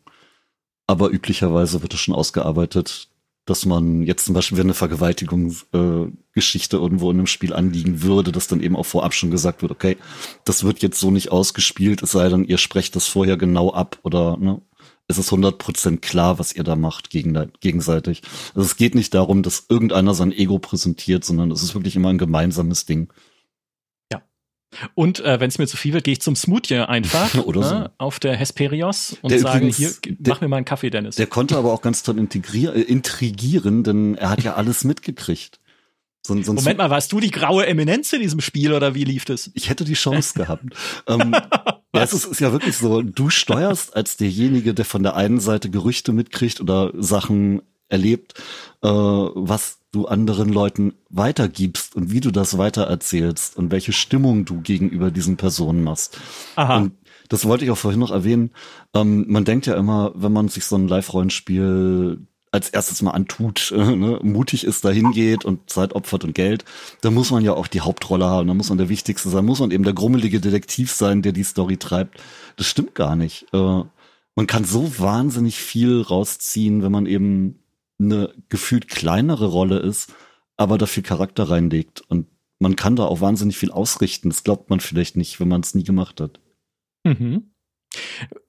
aber üblicherweise wird es schon ausgearbeitet, dass man jetzt zum Beispiel, wenn eine Vergewaltigungsgeschichte äh, irgendwo in einem Spiel anliegen würde, dass dann eben auch vorab schon gesagt wird, okay, das wird jetzt so nicht ausgespielt, es sei denn, ihr sprecht das vorher genau ab oder ne, es ist 100% klar, was ihr da macht gegen, gegenseitig. Also es geht nicht darum, dass irgendeiner sein Ego präsentiert, sondern es ist wirklich immer ein gemeinsames Ding. Und äh, wenn es mir zu viel wird, gehe ich zum Smoothie einfach Oder so. äh, auf der Hesperios und der sage, übrigens, hier, der, mach mir mal einen Kaffee, Dennis. Der konnte aber auch ganz toll integrieren, äh, intrigieren, denn er hat ja alles mitgekriegt. So, so Moment mal, warst du die graue Eminenz in diesem Spiel oder wie lief das? Ich hätte die Chance gehabt. ähm, ja, es ist, ist ja wirklich so, du steuerst als derjenige, der von der einen Seite Gerüchte mitkriegt oder Sachen erlebt, äh, was du anderen Leuten weitergibst und wie du das weitererzählst und welche Stimmung du gegenüber diesen Personen machst. Aha. Und Das wollte ich auch vorhin noch erwähnen. Ähm, man denkt ja immer, wenn man sich so ein Live-Rollenspiel als erstes mal antut, äh, ne, mutig ist, dahin geht und Zeit opfert und Geld, dann muss man ja auch die Hauptrolle haben, dann muss man der Wichtigste sein, muss man eben der grummelige Detektiv sein, der die Story treibt. Das stimmt gar nicht. Äh, man kann so wahnsinnig viel rausziehen, wenn man eben eine gefühlt kleinere Rolle ist, aber da viel Charakter reinlegt. Und man kann da auch wahnsinnig viel ausrichten. Das glaubt man vielleicht nicht, wenn man es nie gemacht hat. Mhm.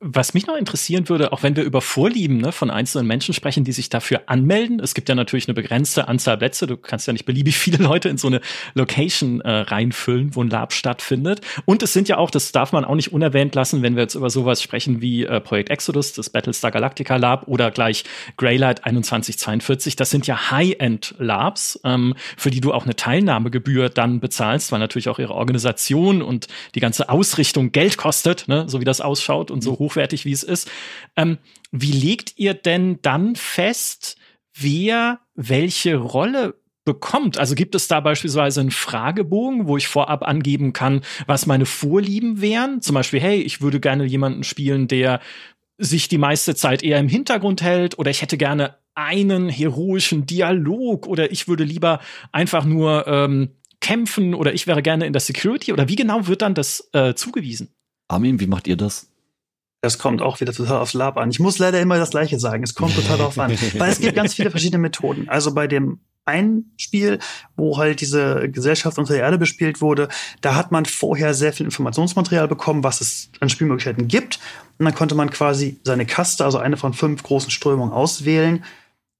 Was mich noch interessieren würde, auch wenn wir über Vorlieben ne, von einzelnen Menschen sprechen, die sich dafür anmelden. Es gibt ja natürlich eine begrenzte Anzahl Plätze. Du kannst ja nicht beliebig viele Leute in so eine Location äh, reinfüllen, wo ein Lab stattfindet. Und es sind ja auch, das darf man auch nicht unerwähnt lassen, wenn wir jetzt über sowas sprechen wie äh, Projekt Exodus, das Battlestar Galactica Lab oder gleich Greylight 2142. Das sind ja High-End Labs, ähm, für die du auch eine Teilnahmegebühr dann bezahlst, weil natürlich auch ihre Organisation und die ganze Ausrichtung Geld kostet, ne, so wie das ausschaut ausschaut und so mhm. hochwertig wie es ist. Ähm, wie legt ihr denn dann fest, wer welche Rolle bekommt. Also gibt es da beispielsweise einen Fragebogen, wo ich vorab angeben kann, was meine Vorlieben wären? Zum Beispiel, hey, ich würde gerne jemanden spielen, der sich die meiste Zeit eher im Hintergrund hält oder ich hätte gerne einen heroischen Dialog oder ich würde lieber einfach nur ähm, kämpfen oder ich wäre gerne in der Security oder wie genau wird dann das äh, zugewiesen? Armin, wie macht ihr das? Das kommt auch wieder total aufs Lab an. Ich muss leider immer das Gleiche sagen. Es kommt total darauf an. Weil es gibt ganz viele verschiedene Methoden. Also bei dem ein Spiel, wo halt diese Gesellschaft unter der Erde bespielt wurde, da hat man vorher sehr viel Informationsmaterial bekommen, was es an Spielmöglichkeiten gibt. Und dann konnte man quasi seine Kaste, also eine von fünf großen Strömungen, auswählen.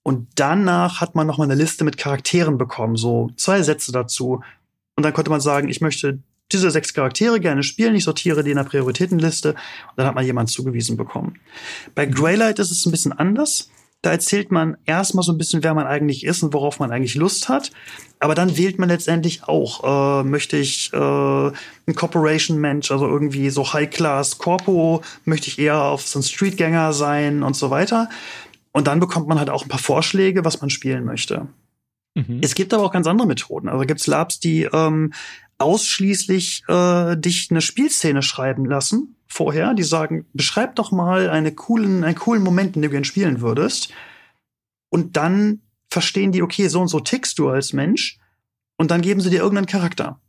Und danach hat man noch mal eine Liste mit Charakteren bekommen, so zwei Sätze dazu. Und dann konnte man sagen, ich möchte diese sechs Charaktere gerne spielen. Ich sortiere die in der Prioritätenliste und dann hat man jemand zugewiesen bekommen. Bei Greylight ist es ein bisschen anders. Da erzählt man erstmal so ein bisschen, wer man eigentlich ist und worauf man eigentlich Lust hat. Aber dann wählt man letztendlich auch, äh, möchte ich äh, ein Corporation-Mensch, also irgendwie so High-Class Corpo, möchte ich eher auf so ein Streetgänger sein und so weiter. Und dann bekommt man halt auch ein paar Vorschläge, was man spielen möchte. Mhm. Es gibt aber auch ganz andere Methoden. Also gibt es Labs, die ähm, ausschließlich äh, dich eine Spielszene schreiben lassen vorher. Die sagen, beschreib doch mal eine coolen, einen coolen Moment, in dem du gern spielen würdest. Und dann verstehen die, okay, so und so tickst du als Mensch. Und dann geben sie dir irgendeinen Charakter.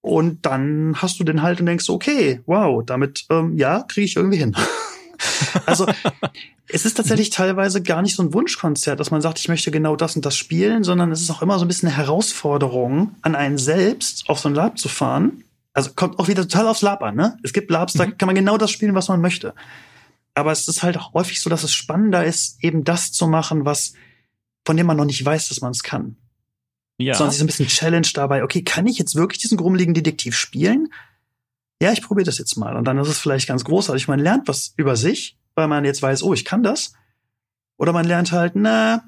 Und dann hast du den halt und denkst, okay, wow, damit, ähm, ja, kriege ich irgendwie hin. Also es ist tatsächlich teilweise gar nicht so ein Wunschkonzert, dass man sagt, ich möchte genau das und das spielen, sondern es ist auch immer so ein bisschen eine Herausforderung an einen selbst, auf so ein Lab zu fahren. Also kommt auch wieder total aufs Lab an, ne? Es gibt Labs, da mhm. kann man genau das spielen, was man möchte. Aber es ist halt auch häufig so, dass es spannender ist, eben das zu machen, was, von dem man noch nicht weiß, dass man es kann. Ja. Sondern sich so ein bisschen Challenge dabei, okay, kann ich jetzt wirklich diesen grummeligen Detektiv spielen? Ja, ich probiere das jetzt mal. Und dann ist es vielleicht ganz großartig. Man lernt was über sich, weil man jetzt weiß, oh, ich kann das. Oder man lernt halt, na,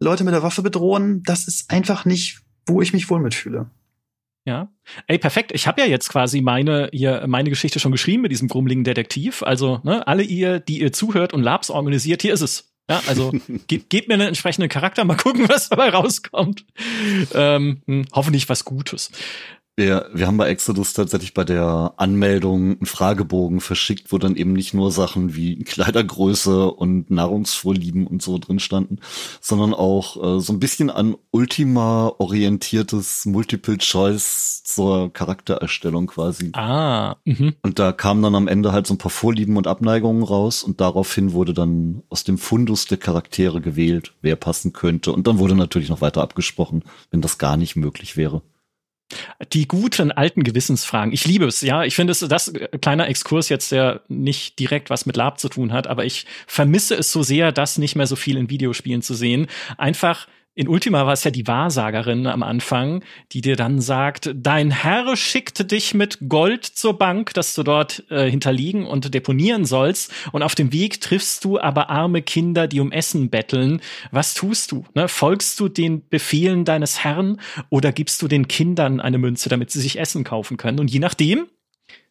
Leute mit der Waffe bedrohen, das ist einfach nicht, wo ich mich wohl mitfühle. Ja. Ey, perfekt. Ich habe ja jetzt quasi meine, ihr, meine Geschichte schon geschrieben mit diesem grummeligen Detektiv. Also, ne, alle ihr, die ihr zuhört und Labs organisiert, hier ist es. Ja, also ge gebt mir einen entsprechenden Charakter, mal gucken, was dabei rauskommt. Ähm, hm, hoffentlich was Gutes. Wir, wir haben bei Exodus tatsächlich bei der Anmeldung einen Fragebogen verschickt, wo dann eben nicht nur Sachen wie Kleidergröße und Nahrungsvorlieben und so drin standen, sondern auch äh, so ein bisschen an Ultima-orientiertes Multiple-Choice zur Charaktererstellung quasi. Ah. Mhm. Und da kamen dann am Ende halt so ein paar Vorlieben und Abneigungen raus und daraufhin wurde dann aus dem Fundus der Charaktere gewählt, wer passen könnte. Und dann wurde natürlich noch weiter abgesprochen, wenn das gar nicht möglich wäre. Die guten alten Gewissensfragen. Ich liebe es, ja. Ich finde es, das äh, kleiner Exkurs jetzt, der nicht direkt was mit Lab zu tun hat, aber ich vermisse es so sehr, das nicht mehr so viel in Videospielen zu sehen. Einfach in Ultima war es ja die Wahrsagerin am Anfang, die dir dann sagt, dein Herr schickte dich mit Gold zur Bank, dass du dort äh, hinterliegen und deponieren sollst. Und auf dem Weg triffst du aber arme Kinder, die um Essen betteln. Was tust du? Ne? Folgst du den Befehlen deines Herrn oder gibst du den Kindern eine Münze, damit sie sich Essen kaufen können? Und je nachdem,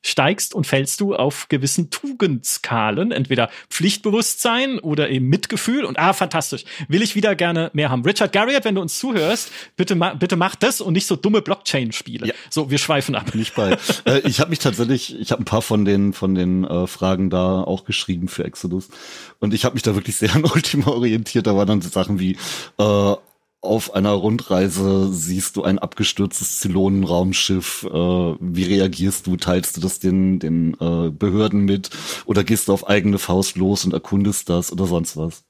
steigst und fällst du auf gewissen Tugendskalen, entweder Pflichtbewusstsein oder eben Mitgefühl. Und ah, fantastisch. Will ich wieder gerne mehr haben. Richard Garriott, wenn du uns zuhörst, bitte, ma bitte mach das und nicht so dumme Blockchain-Spiele. Ja. So, wir schweifen ab. Nicht bei. äh, ich habe mich tatsächlich, ich habe ein paar von den von den äh, Fragen da auch geschrieben für Exodus und ich habe mich da wirklich sehr an Ultima orientiert. Da waren dann so Sachen wie äh, auf einer Rundreise siehst du ein abgestürztes Zylonenraumschiff. Äh, wie reagierst du? Teilst du das den, den äh, Behörden mit? Oder gehst du auf eigene Faust los und erkundest das oder sonst was?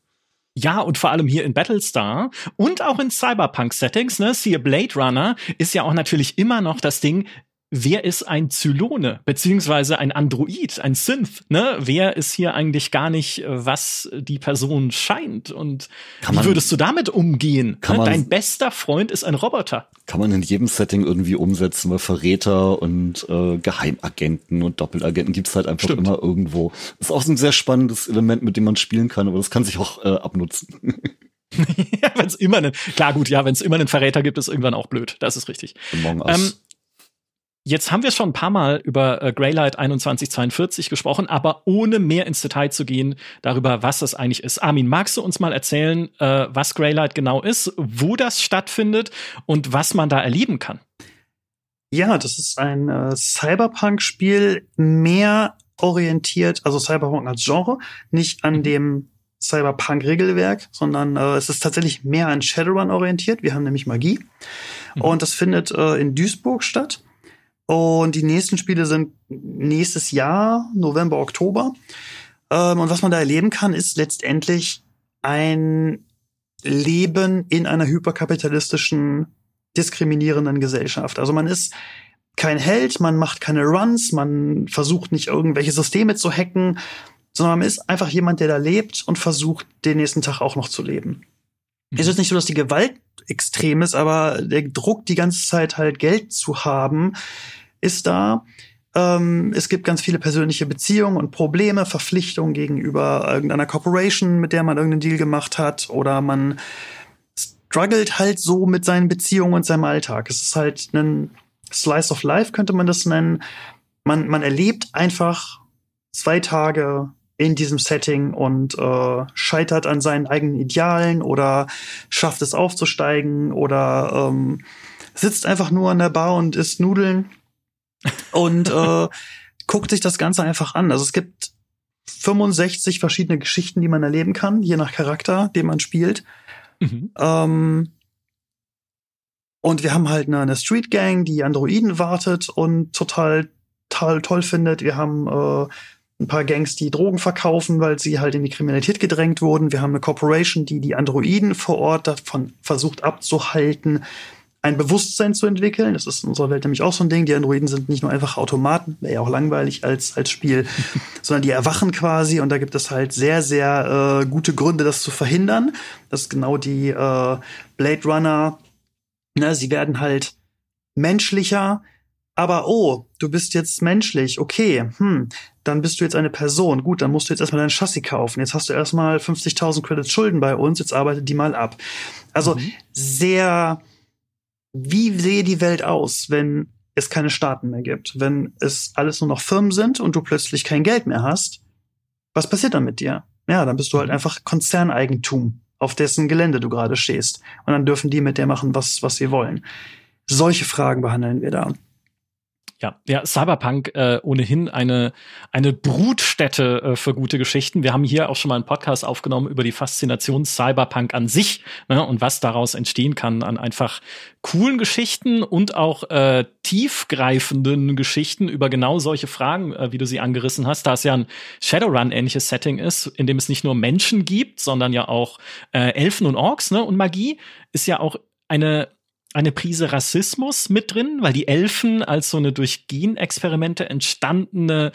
Ja, und vor allem hier in Battlestar und auch in Cyberpunk-Settings, ne, siehe Blade Runner, ist ja auch natürlich immer noch das Ding, wer ist ein Zylone, beziehungsweise ein Android, ein Synth, ne? Wer ist hier eigentlich gar nicht, äh, was die Person scheint? Und kann man, wie würdest du damit umgehen? Kann ne? man, Dein bester Freund ist ein Roboter. Kann man in jedem Setting irgendwie umsetzen, weil Verräter und äh, Geheimagenten und Doppelagenten gibt's halt einfach Stimmt. immer irgendwo. ist auch ein sehr spannendes Element, mit dem man spielen kann, aber das kann sich auch äh, abnutzen. ja, wenn es immer einen, klar gut, ja, wenn es immer einen Verräter gibt, ist irgendwann auch blöd. Das ist richtig. Among Us. Ähm, Jetzt haben wir schon ein paar Mal über äh, Greylight 2142 gesprochen, aber ohne mehr ins Detail zu gehen darüber, was das eigentlich ist. Armin, magst du uns mal erzählen, äh, was Greylight genau ist, wo das stattfindet und was man da erleben kann? Ja, das ist ein äh, Cyberpunk-Spiel, mehr orientiert, also Cyberpunk als Genre, nicht an mhm. dem Cyberpunk-Regelwerk, sondern äh, es ist tatsächlich mehr an Shadowrun orientiert. Wir haben nämlich Magie. Mhm. Und das findet äh, in Duisburg statt. Und die nächsten Spiele sind nächstes Jahr, November, Oktober. Ähm, und was man da erleben kann, ist letztendlich ein Leben in einer hyperkapitalistischen, diskriminierenden Gesellschaft. Also man ist kein Held, man macht keine Runs, man versucht nicht irgendwelche Systeme zu hacken, sondern man ist einfach jemand, der da lebt und versucht, den nächsten Tag auch noch zu leben. Mhm. Es ist nicht so, dass die Gewalt extrem ist, aber der Druck, die ganze Zeit halt Geld zu haben, ist da. Ähm, es gibt ganz viele persönliche Beziehungen und Probleme, Verpflichtungen gegenüber irgendeiner Corporation, mit der man irgendeinen Deal gemacht hat, oder man struggelt halt so mit seinen Beziehungen und seinem Alltag. Es ist halt ein Slice of Life, könnte man das nennen. Man, man erlebt einfach zwei Tage in diesem Setting und äh, scheitert an seinen eigenen Idealen oder schafft es aufzusteigen oder ähm, sitzt einfach nur an der Bar und isst Nudeln und äh, guckt sich das Ganze einfach an. Also es gibt 65 verschiedene Geschichten, die man erleben kann, je nach Charakter, den man spielt. Mhm. Ähm, und wir haben halt eine, eine Street Gang, die Androiden wartet und total, total toll findet. Wir haben äh, ein paar Gangs, die Drogen verkaufen, weil sie halt in die Kriminalität gedrängt wurden. Wir haben eine Corporation, die die Androiden vor Ort davon versucht abzuhalten, ein Bewusstsein zu entwickeln. Das ist in unserer Welt nämlich auch so ein Ding. Die Androiden sind nicht nur einfach Automaten, wäre ja auch langweilig als, als Spiel, sondern die erwachen quasi und da gibt es halt sehr, sehr äh, gute Gründe, das zu verhindern. Das ist genau die äh, Blade Runner. Ne, sie werden halt menschlicher, aber oh, du bist jetzt menschlich, okay, hm, dann bist du jetzt eine Person. Gut, dann musst du jetzt erstmal dein Chassis kaufen. Jetzt hast du erstmal 50.000 Credits Schulden bei uns, jetzt arbeite die mal ab. Also mhm. sehr, wie sehe die Welt aus, wenn es keine Staaten mehr gibt? Wenn es alles nur noch Firmen sind und du plötzlich kein Geld mehr hast, was passiert dann mit dir? Ja, dann bist du halt mhm. einfach Konzerneigentum, auf dessen Gelände du gerade stehst. Und dann dürfen die mit dir machen, was, was sie wollen. Solche Fragen behandeln wir da. Ja, ja, Cyberpunk äh, ohnehin eine eine Brutstätte äh, für gute Geschichten. Wir haben hier auch schon mal einen Podcast aufgenommen über die Faszination Cyberpunk an sich ne, und was daraus entstehen kann an einfach coolen Geschichten und auch äh, tiefgreifenden Geschichten über genau solche Fragen, äh, wie du sie angerissen hast. Da es ja ein Shadowrun-ähnliches Setting ist, in dem es nicht nur Menschen gibt, sondern ja auch äh, Elfen und Orks ne, und Magie, ist ja auch eine eine Prise Rassismus mit drin, weil die Elfen als so eine durch Genexperimente entstandene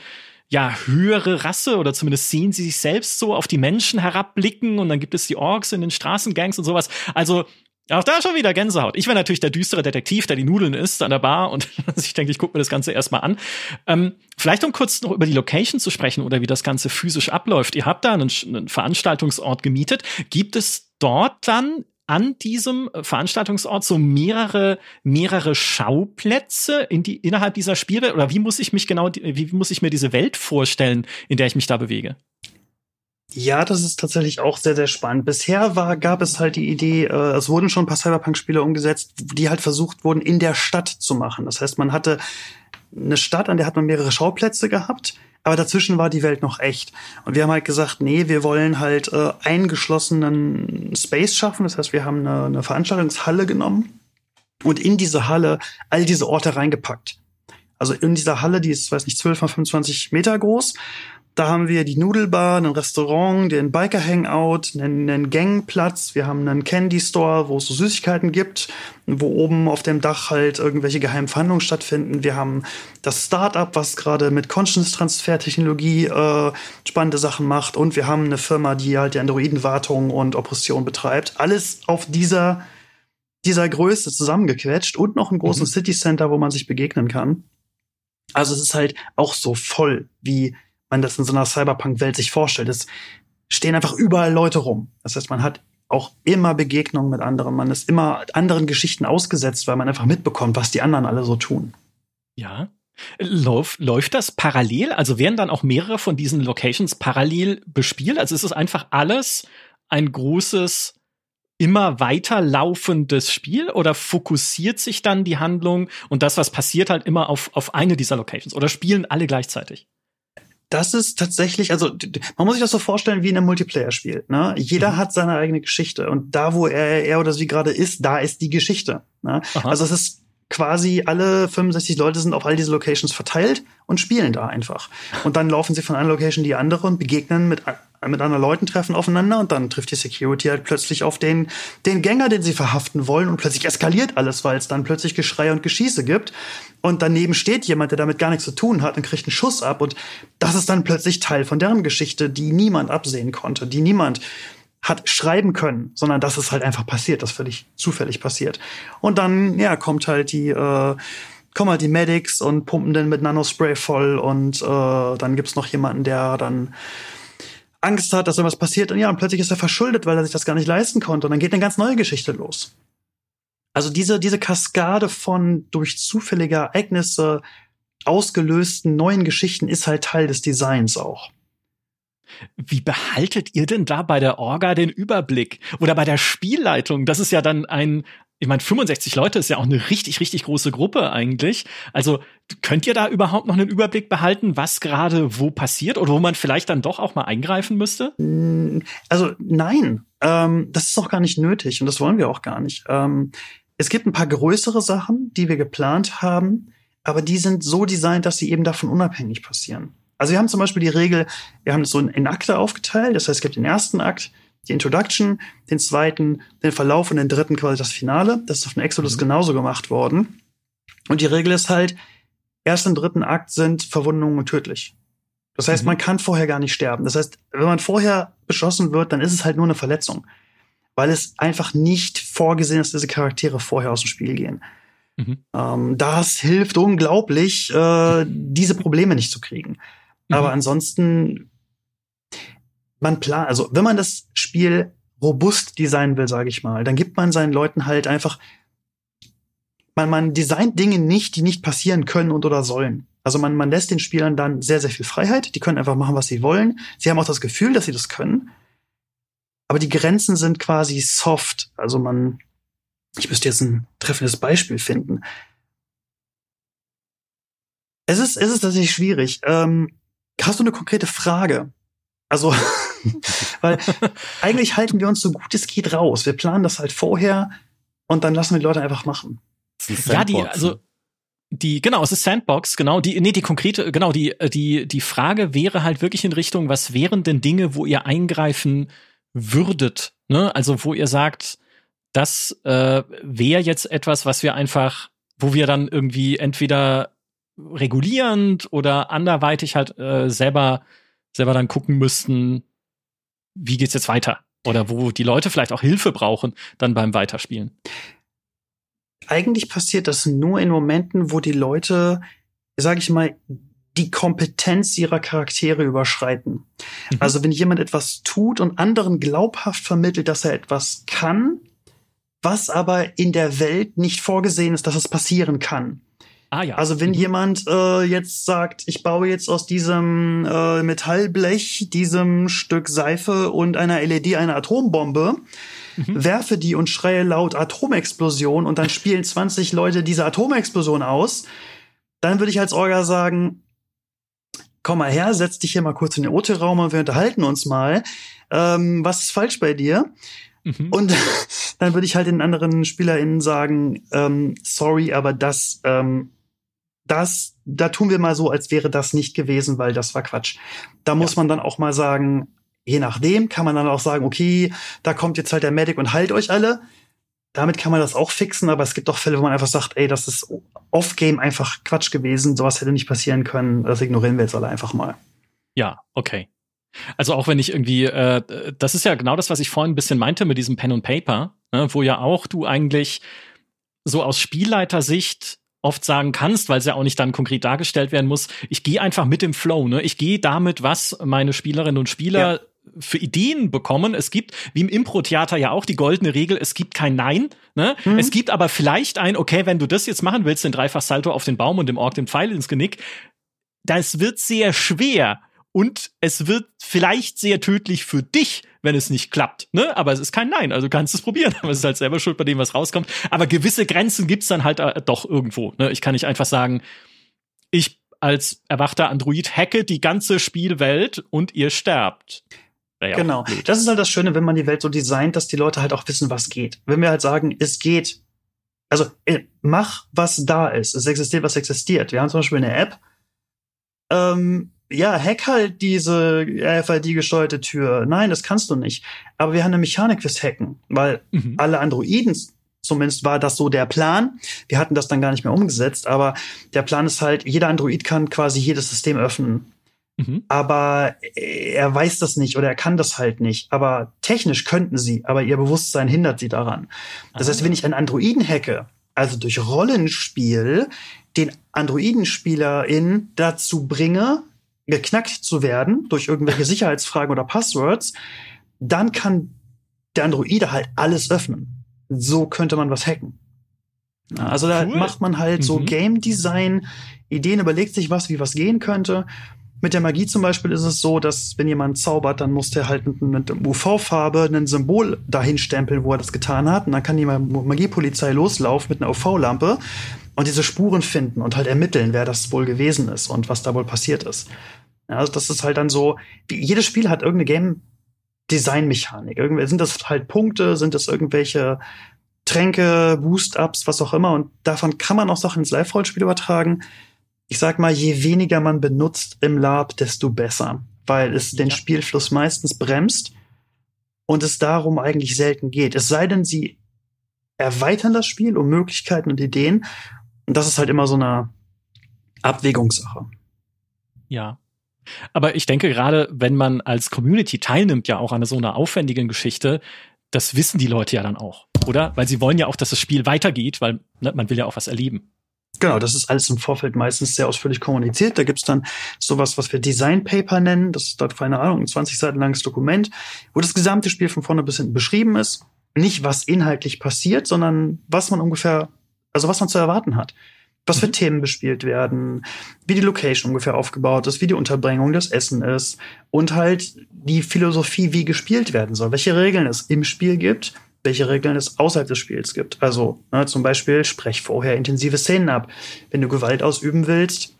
ja, höhere Rasse oder zumindest sehen sie sich selbst so auf die Menschen herabblicken und dann gibt es die Orks in den Straßengangs und sowas. Also auch da schon wieder Gänsehaut. Ich wäre natürlich der düstere Detektiv, der die Nudeln isst an der Bar und ich denke, ich gucke mir das Ganze erstmal an. Ähm, vielleicht um kurz noch über die Location zu sprechen oder wie das Ganze physisch abläuft. Ihr habt da einen, einen Veranstaltungsort gemietet. Gibt es dort dann an diesem Veranstaltungsort so mehrere, mehrere Schauplätze in die, innerhalb dieser Spielwelt? Oder wie muss ich mich genau, wie muss ich mir diese Welt vorstellen, in der ich mich da bewege? Ja, das ist tatsächlich auch sehr, sehr spannend. Bisher war, gab es halt die Idee, äh, es wurden schon ein paar Cyberpunk-Spiele umgesetzt, die halt versucht wurden, in der Stadt zu machen. Das heißt, man hatte eine Stadt, an der hat man mehrere Schauplätze gehabt, aber dazwischen war die Welt noch echt. Und wir haben halt gesagt, nee, wir wollen halt äh, eingeschlossenen Space schaffen. Das heißt, wir haben eine, eine Veranstaltungshalle genommen und in diese Halle all diese Orte reingepackt. Also in dieser Halle, die ist, weiß nicht, 12 mal 25 Meter groß, da haben wir die Nudelbar, ein Restaurant, den Biker Hangout, einen, einen Gangplatz. Wir haben einen Candy Store, wo es so Süßigkeiten gibt, wo oben auf dem Dach halt irgendwelche geheimen Verhandlungen stattfinden. Wir haben das Startup, was gerade mit Conscience Transfer Technologie äh, spannende Sachen macht. Und wir haben eine Firma, die halt die Androidenwartung und Oppression betreibt. Alles auf dieser, dieser Größe zusammengequetscht und noch einen großen mhm. City Center, wo man sich begegnen kann. Also es ist halt auch so voll wie man das in so einer Cyberpunk-Welt sich vorstellt. Es stehen einfach überall Leute rum. Das heißt, man hat auch immer Begegnungen mit anderen. Man ist immer anderen Geschichten ausgesetzt, weil man einfach mitbekommt, was die anderen alle so tun. Ja. Läuft, läuft das parallel? Also werden dann auch mehrere von diesen Locations parallel bespielt? Also ist es einfach alles ein großes, immer weiter laufendes Spiel oder fokussiert sich dann die Handlung und das, was passiert, halt immer auf, auf eine dieser Locations oder spielen alle gleichzeitig? Das ist tatsächlich, also man muss sich das so vorstellen wie in einem Multiplayer-Spiel. Ne? Jeder mhm. hat seine eigene Geschichte und da, wo er, er oder sie gerade ist, da ist die Geschichte. Ne? Also es ist quasi alle 65 Leute sind auf all diese Locations verteilt und spielen da einfach. Und dann laufen sie von einer Location die andere und begegnen mit mit anderen Leuten treffen aufeinander und dann trifft die Security halt plötzlich auf den, den Gänger, den sie verhaften wollen und plötzlich eskaliert alles, weil es dann plötzlich Geschrei und Geschieße gibt und daneben steht jemand, der damit gar nichts zu tun hat und kriegt einen Schuss ab und das ist dann plötzlich Teil von deren Geschichte, die niemand absehen konnte, die niemand hat schreiben können, sondern das ist halt einfach passiert, das völlig zufällig passiert. Und dann, ja, kommt halt die, äh, kommen halt die Medics und pumpen den mit Nanospray voll und äh, dann gibt's noch jemanden, der dann Angst hat, dass irgendwas passiert und ja, und plötzlich ist er verschuldet, weil er sich das gar nicht leisten konnte und dann geht eine ganz neue Geschichte los. Also diese, diese Kaskade von durch zufällige Ereignisse ausgelösten neuen Geschichten ist halt Teil des Designs auch. Wie behaltet ihr denn da bei der Orga den Überblick? Oder bei der Spielleitung? Das ist ja dann ein, ich meine, 65 Leute ist ja auch eine richtig, richtig große Gruppe eigentlich. Also könnt ihr da überhaupt noch einen Überblick behalten, was gerade wo passiert oder wo man vielleicht dann doch auch mal eingreifen müsste? Mm, also nein, ähm, das ist auch gar nicht nötig und das wollen wir auch gar nicht. Ähm, es gibt ein paar größere Sachen, die wir geplant haben, aber die sind so designt, dass sie eben davon unabhängig passieren. Also wir haben zum Beispiel die Regel, wir haben es so in Akte aufgeteilt. Das heißt, es gibt den ersten Akt, die Introduction, den zweiten, den Verlauf und den dritten quasi das Finale. Das ist auf dem Exodus mhm. genauso gemacht worden. Und die Regel ist halt, erst im dritten Akt sind Verwundungen tödlich. Das heißt, mhm. man kann vorher gar nicht sterben. Das heißt, wenn man vorher beschossen wird, dann ist es halt nur eine Verletzung. Weil es einfach nicht vorgesehen ist, dass diese Charaktere vorher aus dem Spiel gehen. Mhm. Ähm, das hilft unglaublich, äh, diese Probleme nicht zu kriegen. Aber mhm. ansonsten, man plant, also wenn man das Spiel robust designen will, sage ich mal, dann gibt man seinen Leuten halt einfach, man, man designt Dinge nicht, die nicht passieren können und oder sollen. Also man, man lässt den Spielern dann sehr, sehr viel Freiheit. Die können einfach machen, was sie wollen. Sie haben auch das Gefühl, dass sie das können. Aber die Grenzen sind quasi soft. Also man, ich müsste jetzt ein treffendes Beispiel finden. Es ist, es ist tatsächlich schwierig. Ähm, Hast du eine konkrete Frage? Also, weil eigentlich halten wir uns so gut es geht raus. Wir planen das halt vorher und dann lassen wir die Leute einfach machen. Ja, die, also, die, genau, es ist Sandbox, genau, die, nee, die konkrete, genau, die, die, die Frage wäre halt wirklich in Richtung, was wären denn Dinge, wo ihr eingreifen würdet, ne? Also, wo ihr sagt, das äh, wäre jetzt etwas, was wir einfach, wo wir dann irgendwie entweder regulierend oder anderweitig halt äh, selber selber dann gucken müssten, wie geht's jetzt weiter oder wo die Leute vielleicht auch Hilfe brauchen dann beim Weiterspielen. Eigentlich passiert das nur in Momenten, wo die Leute, sage ich mal, die Kompetenz ihrer Charaktere überschreiten. Mhm. Also wenn jemand etwas tut und anderen glaubhaft vermittelt, dass er etwas kann, was aber in der Welt nicht vorgesehen ist, dass es passieren kann. Ah ja. Also wenn Mhm. jemand äh, jetzt sagt, ich baue jetzt aus diesem äh, Metallblech, diesem Stück Seife und einer LED eine Atombombe, Mhm. werfe die und schreie laut Atomexplosion und dann spielen 20 Leute diese Atomexplosion aus, dann würde ich als Orga sagen, komm mal her, setz dich hier mal kurz in den OT-Raum und wir unterhalten uns mal. Ähm, was ist falsch bei dir? Mhm. Und dann würde ich halt den anderen SpielerInnen sagen, ähm, sorry, aber das, ähm, das, da tun wir mal so, als wäre das nicht gewesen, weil das war Quatsch. Da muss man dann auch mal sagen, je nachdem kann man dann auch sagen, okay, da kommt jetzt halt der Medic und heilt euch alle. Damit kann man das auch fixen, aber es gibt auch Fälle, wo man einfach sagt, ey, das ist off-game einfach Quatsch gewesen, sowas hätte nicht passieren können, das ignorieren wir jetzt alle einfach mal. Ja, okay. Also auch wenn ich irgendwie, äh, das ist ja genau das, was ich vorhin ein bisschen meinte mit diesem Pen und Paper, ne, wo ja auch du eigentlich so aus Spielleitersicht oft sagen kannst, weil es ja auch nicht dann konkret dargestellt werden muss, ich gehe einfach mit dem Flow, ne? Ich gehe damit, was meine Spielerinnen und Spieler Ja. für Ideen bekommen. Es gibt, wie im Impro-Theater ja auch die goldene Regel, es gibt kein Nein. Ne? Mhm. Es gibt aber vielleicht ein, okay, wenn du das jetzt machen willst, den Dreifach-Salto auf den Baum und dem Ork den Pfeil ins Genick, das wird sehr schwer und es wird vielleicht sehr tödlich für dich, wenn es nicht klappt. Ne? Aber es ist kein Nein, also du kannst es probieren. Aber es ist halt selber schuld bei dem, was rauskommt. Aber gewisse Grenzen gibt's dann halt äh, doch irgendwo. Ne? Ich kann nicht einfach sagen, ich als erwachter Android hacke die ganze Spielwelt und ihr sterbt. Ja Genau. Das ist halt das Schöne, wenn man die Welt so designt, dass die Leute halt auch wissen, was geht. Wenn wir halt sagen, es geht, also äh, mach, was da ist. Es existiert, was existiert. Wir haben zum Beispiel eine App. Ähm, ja, hack halt diese RFID-gesteuerte Tür. Nein, das kannst du nicht. Aber wir haben eine Mechanik fürs Hacken, weil Mhm. alle Androiden, zumindest war das so der Plan. Wir hatten das dann gar nicht mehr umgesetzt, aber der Plan ist halt, jeder Android kann quasi jedes System öffnen Mhm. aber er weiß das nicht oder er kann das halt nicht. Aber technisch könnten sie, aber ihr Bewusstsein hindert sie daran. Das heißt, wenn ich einen Androiden hacke, also durch Rollenspiel, den Androidenspielerin dazu bringe, geknackt zu werden durch irgendwelche Sicherheitsfragen oder Passwords, dann kann der Androide halt alles öffnen. So könnte man was hacken. Also da Cool. macht man halt so Mhm. Game Design, Ideen, überlegt sich was, wie was gehen könnte. Mit der Magie zum Beispiel ist es so, dass wenn jemand zaubert, dann muss der halt mit, mit UV-Farbe ein Symbol dahin stempeln, wo er das getan hat. Und dann kann die Ma- Magiepolizei loslaufen mit einer UV-Lampe und diese Spuren finden und halt ermitteln, wer das wohl gewesen ist und was da wohl passiert ist. Ja, also das ist halt dann so, wie, jedes Spiel hat irgendeine Game-Design-Mechanik. Irgendwie sind das halt Punkte, sind das irgendwelche Tränke, Boost-Ups, was auch immer. Und davon kann man auch Sachen ins Live-Rollenspiel übertragen. Ich sag mal, je weniger man benutzt im Lab, desto besser. Weil es den Ja. Spielfluss meistens bremst und es darum eigentlich selten geht. Es sei denn, sie erweitern das Spiel um Möglichkeiten und Ideen. Und das ist halt immer so eine Abwägungssache. Ja. Aber ich denke, gerade wenn man als Community teilnimmt, ja auch an so einer aufwendigen Geschichte, das wissen die Leute ja dann auch, oder? Weil sie wollen ja auch, dass das Spiel weitergeht, weil ne, man will ja auch was erleben. Genau, das ist alles im Vorfeld meistens sehr ausführlich kommuniziert. Da gibt's dann sowas, was wir Design Paper nennen. Das ist dort, keine Ahnung, ein 20 Seiten langes Dokument, wo das gesamte Spiel von vorne bis hinten beschrieben ist. Nicht, was inhaltlich passiert, sondern was man ungefähr, also was man zu erwarten hat. Was für Mhm. Themen bespielt werden, wie die Location ungefähr aufgebaut ist, wie die Unterbringung, das Essen ist und halt die Philosophie, wie gespielt werden soll, welche Regeln es im Spiel gibt, welche Regeln es außerhalb des Spiels gibt. Also ne, zum Beispiel sprech vorher intensive Szenen ab. Wenn du Gewalt ausüben willst,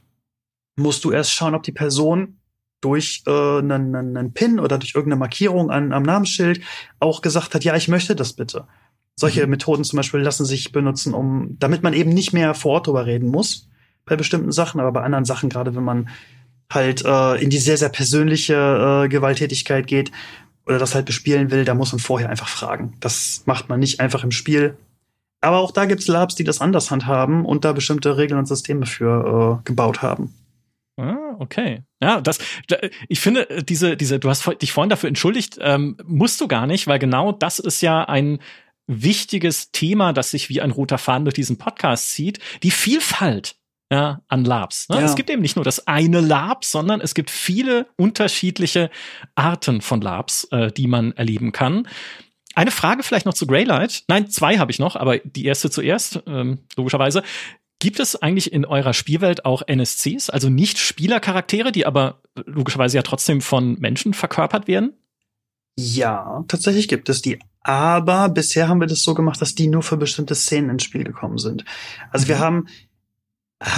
musst du erst schauen, ob die Person durch äh, einen, einen, Pin oder durch irgendeine Markierung an, am Namensschild auch gesagt hat, ja, ich möchte das bitte. Solche Mhm. Methoden zum Beispiel lassen sich benutzen, um, damit man eben nicht mehr vor Ort drüber reden muss bei bestimmten Sachen, aber bei anderen Sachen, gerade wenn man halt äh, in die sehr, sehr persönliche äh, Gewalttätigkeit geht oder das halt bespielen will, da muss man vorher einfach fragen. Das macht man nicht einfach im Spiel. Aber auch da gibt's Labs, die das anders handhaben und da bestimmte Regeln und Systeme für äh, gebaut haben. Ah, okay. Ja, das, da- ich finde, äh, diese, diese, du hast dich vorhin dafür entschuldigt, ähm, musst du gar nicht, weil genau das ist ja ein wichtiges Thema, das sich wie ein roter Faden durch diesen Podcast zieht. Die Vielfalt ja, an Labs. Ne? Ja. Es gibt eben nicht nur das eine Lab, sondern es gibt viele unterschiedliche Arten von Labs, äh, die man erleben kann. Eine Frage vielleicht noch zu Greylight. Nein, zwei habe ich noch, aber die erste zuerst, ähm, logischerweise. Gibt es eigentlich in eurer Spielwelt auch NSCs, also nicht Spielercharaktere, die aber logischerweise ja trotzdem von Menschen verkörpert werden? Ja, tatsächlich gibt es die. Aber bisher haben wir das so gemacht, dass die nur für bestimmte Szenen ins Spiel gekommen sind. Also mhm. wir haben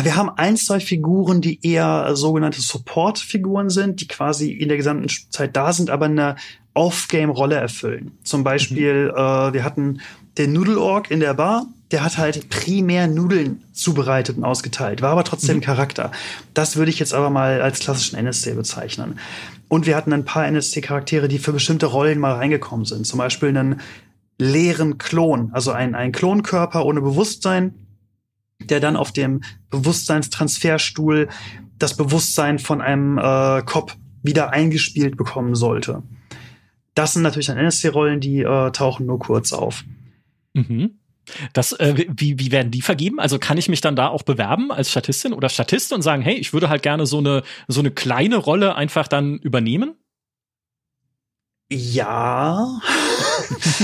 wir haben ein, zwei Figuren, die eher sogenannte Support-Figuren sind, die quasi in der gesamten Zeit da sind, aber eine Off-Game-Rolle erfüllen. Zum Beispiel, mhm. äh, wir hatten den Nudel-Org in der Bar, der hat halt primär Nudeln zubereitet und ausgeteilt, war aber trotzdem mhm. Charakter. Das würde ich jetzt aber mal als klassischen NSC bezeichnen. Und wir hatten ein paar NSC-Charaktere, die für bestimmte Rollen mal reingekommen sind. Zum Beispiel einen leeren Klon, also ein, ein Klonkörper ohne Bewusstsein, der dann auf dem Bewusstseinstransferstuhl das Bewusstsein von einem äh, Cop wieder eingespielt bekommen sollte. Das sind natürlich dann NSC-Rollen, die äh, tauchen nur kurz auf. Mhm. Das, äh, wie, wie werden die vergeben? Also kann ich mich dann da auch bewerben als Statistin oder Statist und sagen, hey, ich würde halt gerne so eine, so eine kleine Rolle einfach dann übernehmen? Ja.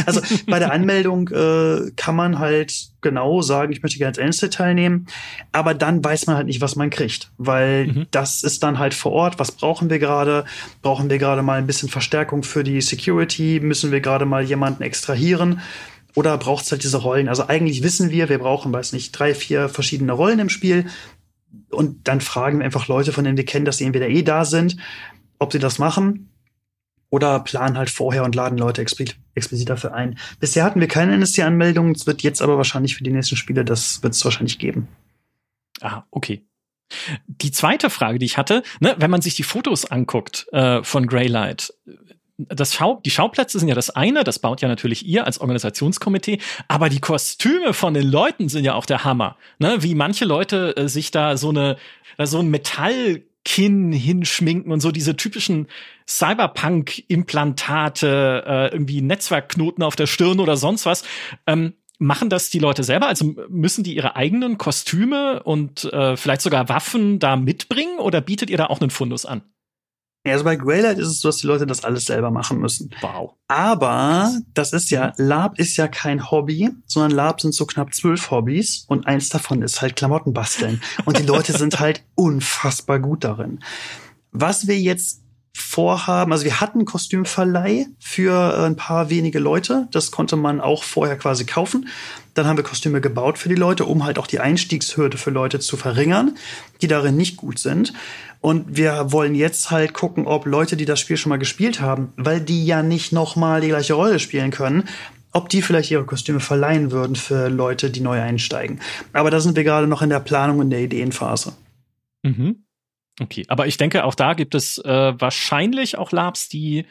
also bei der Anmeldung äh, kann man halt genau sagen, ich möchte gerne als Einzel teilnehmen, aber dann weiß man halt nicht, was man kriegt, weil mhm. das ist dann halt vor Ort, was brauchen wir gerade? Brauchen wir gerade mal ein bisschen Verstärkung für die Security? Müssen wir gerade mal jemanden extrahieren? Oder braucht es halt diese Rollen? Also eigentlich wissen wir, wir brauchen, weiß nicht, drei, vier verschiedene Rollen im Spiel. Und dann fragen wir einfach Leute, von denen wir kennen, dass sie entweder eh da sind, ob sie das machen oder planen halt vorher und laden Leute explizit, dafür ein. Bisher hatten wir keine NSC-Anmeldungen, es wird jetzt aber wahrscheinlich für die nächsten Spiele, das wird es wahrscheinlich geben. Ah, okay. Die zweite Frage, die ich hatte, ne, wenn man sich die Fotos anguckt äh, von Greylight, das Schau die Schauplätze sind ja das eine, das baut ja natürlich ihr als Organisationskomitee, aber die Kostüme von den Leuten sind ja auch der Hammer. Ne? Wie manche Leute äh, sich da so eine so ein Metall Kinn hinschminken und so diese typischen Cyberpunk-Implantate, äh, irgendwie Netzwerkknoten auf der Stirn oder sonst was. Ähm, machen das die Leute selber? Also müssen die ihre eigenen Kostüme und äh, vielleicht sogar Waffen da mitbringen oder bietet ihr da auch einen Fundus an? Ja, also bei Greylight ist es so, dass die Leute das alles selber machen müssen. Wow. Aber das ist ja, Lab ist ja kein Hobby, sondern Lab sind so knapp zwölf Hobbys und eins davon ist halt Klamotten basteln. Und die Leute sind halt unfassbar gut darin. Was wir jetzt vorhaben, also wir hatten Kostümverleih für ein paar wenige Leute. Das konnte man auch vorher quasi kaufen. Dann haben wir Kostüme gebaut für die Leute, um halt auch die Einstiegshürde für Leute zu verringern, die darin nicht gut sind. Und wir wollen jetzt halt gucken, ob Leute, die das Spiel schon mal gespielt haben, weil die ja nicht nochmal die gleiche Rolle spielen können, ob die vielleicht ihre Kostüme verleihen würden für Leute, die neu einsteigen. Aber da sind wir gerade noch in der Planung und der Ideenphase. Mhm. Okay, aber ich denke, auch da gibt es äh, wahrscheinlich auch Labs, die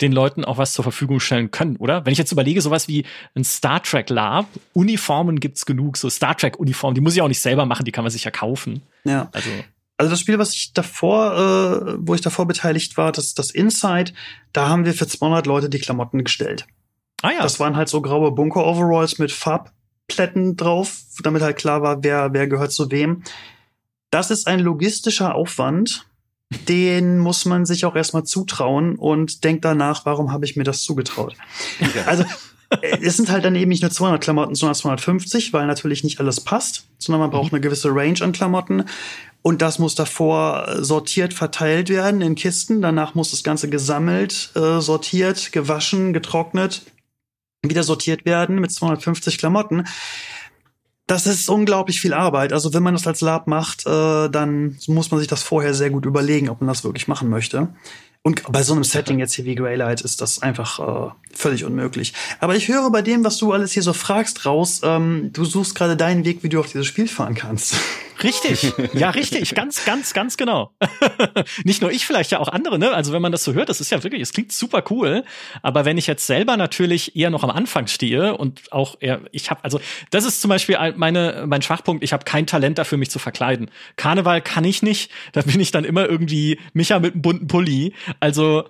den Leuten auch was zur Verfügung stellen können, oder? Wenn ich jetzt überlege, sowas wie ein Star Trek Lab, Uniformen gibt's genug, so Star Trek Uniformen, die muss ich auch nicht selber machen, die kann man sich ja kaufen. Ja. Also also das Spiel, was ich davor, äh, wo ich davor beteiligt war, das, das Inside, da haben wir für 200 Leute die Klamotten gestellt. Ah ja. Das waren halt so graue Bunker-Overalls mit Farbplätten drauf, damit halt klar war, wer, wer gehört zu wem. Das ist ein logistischer Aufwand, den muss man sich auch erstmal zutrauen und denkt danach, warum habe ich mir das zugetraut? Ja. Also äh, es sind halt dann eben nicht nur 200 Klamotten, sondern 250, weil natürlich nicht alles passt, sondern man braucht mhm. eine gewisse Range an Klamotten. Und das muss davor sortiert verteilt werden in Kisten. Danach muss das Ganze gesammelt, äh, sortiert, gewaschen, getrocknet, wieder sortiert werden mit 250 Klamotten. Das ist unglaublich viel Arbeit. Also wenn man das als Lab macht, äh, dann muss man sich das vorher sehr gut überlegen, ob man das wirklich machen möchte. Und bei so einem Setting jetzt hier wie Greylight ist das einfach äh, völlig unmöglich. Aber ich höre bei dem, was du alles hier so fragst, raus, ähm, du suchst gerade deinen Weg, wie du auf dieses Spiel fahren kannst. Richtig, ja, richtig, ganz, ganz, ganz genau. Nicht nur ich, vielleicht ja auch andere, ne? Also wenn man das so hört, das ist ja wirklich, es klingt super cool. Aber wenn ich jetzt selber natürlich eher noch am Anfang stehe und auch eher, ich habe, also das ist zum Beispiel meine, mein Schwachpunkt, ich habe kein Talent dafür, mich zu verkleiden. Karneval kann ich nicht, da bin ich dann immer irgendwie Micha mit einem bunten Pulli. Also,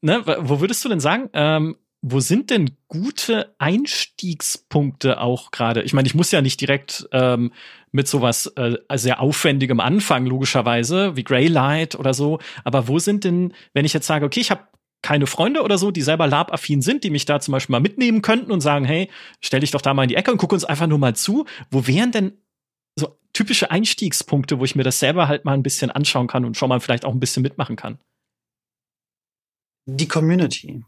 ne, wo würdest du denn sagen, ähm, wo sind denn gute Einstiegspunkte auch gerade? Ich meine, ich muss ja nicht direkt ähm, mit sowas äh, sehr aufwendigem anfangen, logischerweise, wie Greylight oder so. Aber wo sind denn, wenn ich jetzt sage, okay, ich habe keine Freunde oder so, die selber Lab-affin sind, die mich da zum Beispiel mal mitnehmen könnten und sagen, hey, stell dich doch da mal in die Ecke und guck uns einfach nur mal zu. Wo wären denn so typische Einstiegspunkte, wo ich mir das selber halt mal ein bisschen anschauen kann und schon mal vielleicht auch ein bisschen mitmachen kann? Die Community.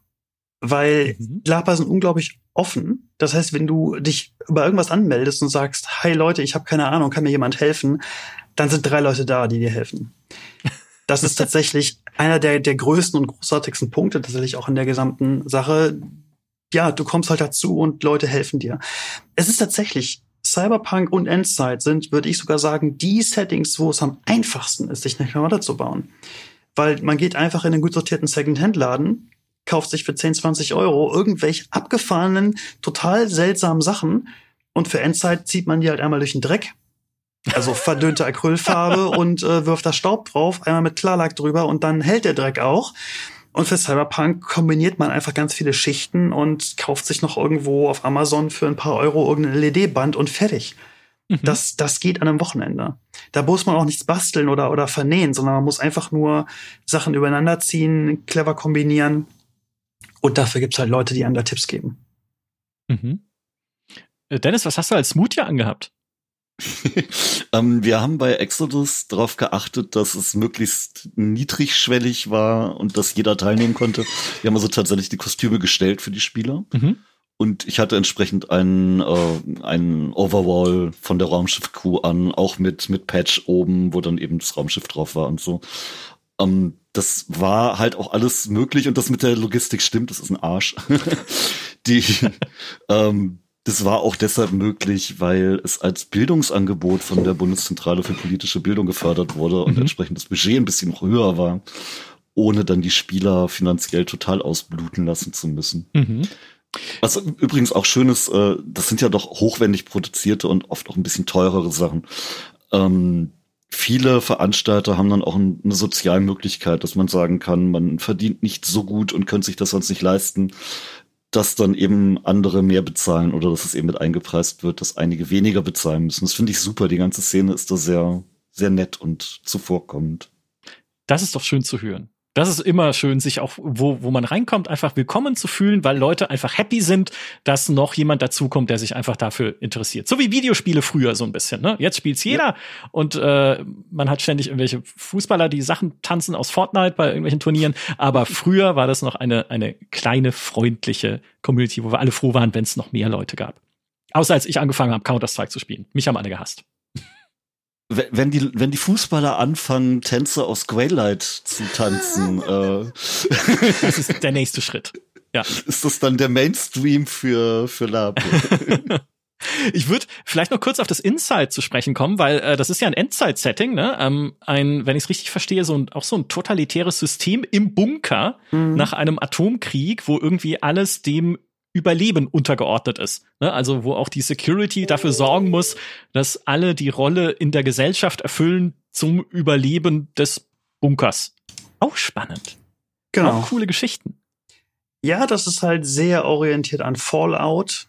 Weil mhm. Lapa sind unglaublich offen. Das heißt, wenn du dich über irgendwas anmeldest und sagst, hey Leute, ich habe keine Ahnung, kann mir jemand helfen, dann sind drei Leute da, die dir helfen. Das ist tatsächlich einer der, der größten und großartigsten Punkte tatsächlich auch in der gesamten Sache. Ja, du kommst halt dazu und Leute helfen dir. Es ist tatsächlich Cyberpunk und Endzeit sind, würde ich sogar sagen, die Settings, wo es am einfachsten ist, sich eine Klamotte zu bauen. Weil man geht einfach in einen gut sortierten Second-Hand-Laden, kauft sich für 10, 20 Euro irgendwelche abgefahrenen, total seltsamen Sachen und für Endzeit zieht man die halt einmal durch den Dreck. Also verdünnte Acrylfarbe und äh, wirft da Staub drauf, einmal mit Klarlack drüber und dann hält der Dreck auch. Und für Cyberpunk kombiniert man einfach ganz viele Schichten und kauft sich noch irgendwo auf Amazon für ein paar Euro irgendein LED-Band und fertig. Mhm. Das, das geht an einem Wochenende. Da muss man auch nichts basteln oder, oder vernähen, sondern man muss einfach nur Sachen übereinander ziehen, clever kombinieren. Und dafür gibt's halt Leute, die einem da Tipps geben. Mhm. Äh, Dennis, was hast du als Smoothie angehabt? ähm, wir haben bei Exodus darauf geachtet, dass es möglichst niedrigschwellig war und dass jeder teilnehmen konnte. Wir haben also tatsächlich die Kostüme gestellt für die Spieler. Mhm. Und ich hatte entsprechend einen, äh, einen Overwall von der Raumschiff-Crew an, auch mit, mit Patch oben, wo dann eben das Raumschiff drauf war und so. Ähm, das war halt auch alles möglich und das mit der Logistik stimmt, das ist ein Arsch. die, ähm, das war auch deshalb möglich, weil es als Bildungsangebot von der Bundeszentrale für politische Bildung gefördert wurde und mhm. entsprechend das Budget ein bisschen höher war, ohne dann die Spieler finanziell total ausbluten lassen zu müssen. Mhm. Was übrigens auch schön ist, äh, das sind ja doch hochwendig produzierte und oft auch ein bisschen teurere Sachen. Ähm, viele Veranstalter haben dann auch eine Sozialmöglichkeit, dass man sagen kann, man verdient nicht so gut und könnte sich das sonst nicht leisten dass dann eben andere mehr bezahlen oder dass es eben mit eingepreist wird, dass einige weniger bezahlen müssen. Das finde ich super. Die ganze Szene ist da sehr, sehr nett und zuvorkommend. Das ist doch schön zu hören das ist immer schön, sich auch, wo, wo man reinkommt, einfach willkommen zu fühlen, weil Leute einfach happy sind, dass noch jemand dazukommt, der sich einfach dafür interessiert. So wie Videospiele früher so ein bisschen. Ne? Jetzt spielt's jeder ja. und äh, man hat ständig irgendwelche Fußballer, die Sachen tanzen aus Fortnite bei irgendwelchen Turnieren. Aber früher war das noch eine, eine kleine, freundliche Community, wo wir alle froh waren, wenn es noch mehr Leute gab. Außer als ich angefangen habe, Counter-Strike zu spielen. Mich haben alle gehasst wenn die, wenn die Fußballer anfangen, Tänze aus Greylight zu tanzen, äh, das ist der nächste Schritt. Ja. Ist das dann der Mainstream für, für Lab? Ich würde vielleicht noch kurz auf das Inside zu sprechen kommen, weil äh, das ist ja ein Endzeit-Setting, ne? Ähm, ein, wenn ich es richtig verstehe, so ein, auch so ein totalitäres System im Bunker mhm. nach einem Atomkrieg, wo irgendwie alles dem Überleben untergeordnet ist. Ne? Also wo auch die Security dafür sorgen muss, dass alle die Rolle in der Gesellschaft erfüllen zum Überleben des Bunkers. Auch spannend. Genau. Auch coole Geschichten. Ja, das ist halt sehr orientiert an Fallout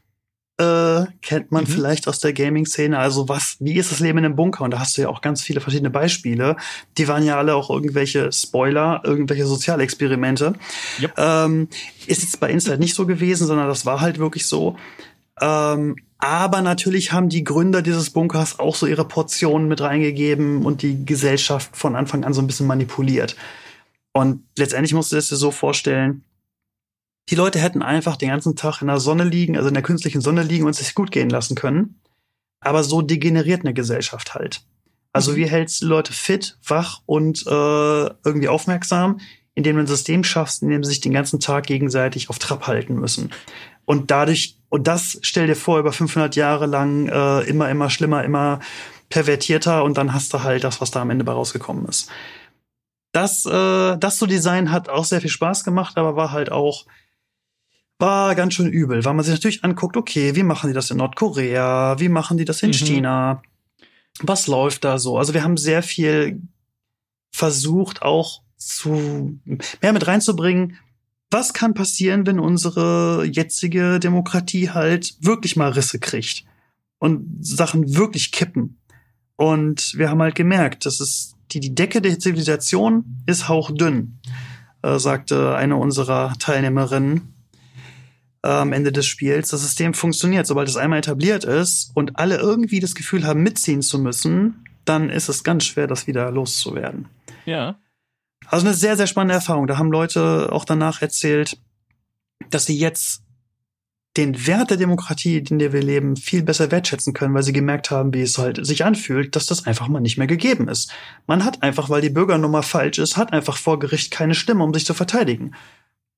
äh, kennt man mhm. vielleicht aus der Gaming-Szene. Also was, wie ist das Leben in einem Bunker? Und da hast du ja auch ganz viele verschiedene Beispiele. Die waren ja alle auch irgendwelche Spoiler, irgendwelche Sozialexperimente. Yep. Ähm, ist jetzt bei Inside nicht so gewesen, sondern das war halt wirklich so. Ähm, aber natürlich haben die Gründer dieses Bunkers auch so ihre Portionen mit reingegeben und die Gesellschaft von Anfang an so ein bisschen manipuliert. Und letztendlich musst du es dir so vorstellen, die Leute hätten einfach den ganzen Tag in der Sonne liegen, also in der künstlichen Sonne liegen und sich gut gehen lassen können. Aber so degeneriert eine Gesellschaft halt. Also mhm. wie hältst du Leute fit, wach und äh, irgendwie aufmerksam, indem du ein System schaffst, in dem sie sich den ganzen Tag gegenseitig auf Trab halten müssen. Und dadurch, und das stell dir vor, über 500 Jahre lang äh, immer, immer schlimmer, immer pervertierter und dann hast du halt das, was da am Ende bei rausgekommen ist. Das, äh, das zu designen hat auch sehr viel Spaß gemacht, aber war halt auch war ganz schön übel, weil man sich natürlich anguckt, okay, wie machen die das in Nordkorea, wie machen die das in mhm. China, was läuft da so? Also wir haben sehr viel versucht auch zu mehr mit reinzubringen. Was kann passieren, wenn unsere jetzige Demokratie halt wirklich mal Risse kriegt und Sachen wirklich kippen? Und wir haben halt gemerkt, dass es die, die Decke der Zivilisation ist hauchdünn. äh, sagte eine unserer Teilnehmerinnen am Ende des Spiels. Das System funktioniert, sobald es einmal etabliert ist und alle irgendwie das Gefühl haben, mitziehen zu müssen, dann ist es ganz schwer, das wieder loszuwerden. Ja. Also eine sehr, sehr spannende Erfahrung. Da haben Leute auch danach erzählt, dass sie jetzt den Wert der Demokratie, in der wir leben, viel besser wertschätzen können, weil sie gemerkt haben, wie es halt sich anfühlt, dass das einfach mal nicht mehr gegeben ist. Man hat einfach, weil die Bürgernummer falsch ist, hat einfach vor Gericht keine Stimme, um sich zu verteidigen.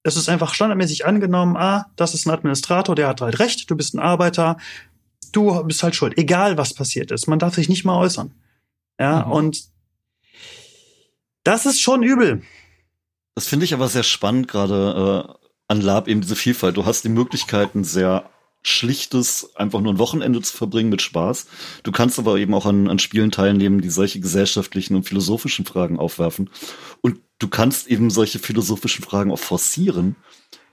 Es ist einfach standardmäßig angenommen, ah, das ist ein Administrator, der hat halt recht, du bist ein Arbeiter, du bist halt schuld, egal was passiert ist. Man darf sich nicht mal äußern. Ja, mhm. und das ist schon übel. Das finde ich aber sehr spannend, gerade äh, an Lab eben diese Vielfalt. Du hast die Möglichkeiten, sehr schlichtes, einfach nur ein Wochenende zu verbringen mit Spaß. Du kannst aber eben auch an, an Spielen teilnehmen, die solche gesellschaftlichen und philosophischen Fragen aufwerfen. Und du kannst eben solche philosophischen Fragen auch forcieren.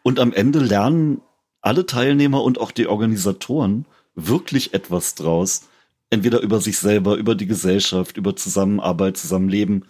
Und am Ende lernen alle Teilnehmer und auch die Organisatoren wirklich etwas draus. Entweder über sich selber, über die Gesellschaft, über Zusammenarbeit, Zusammenleben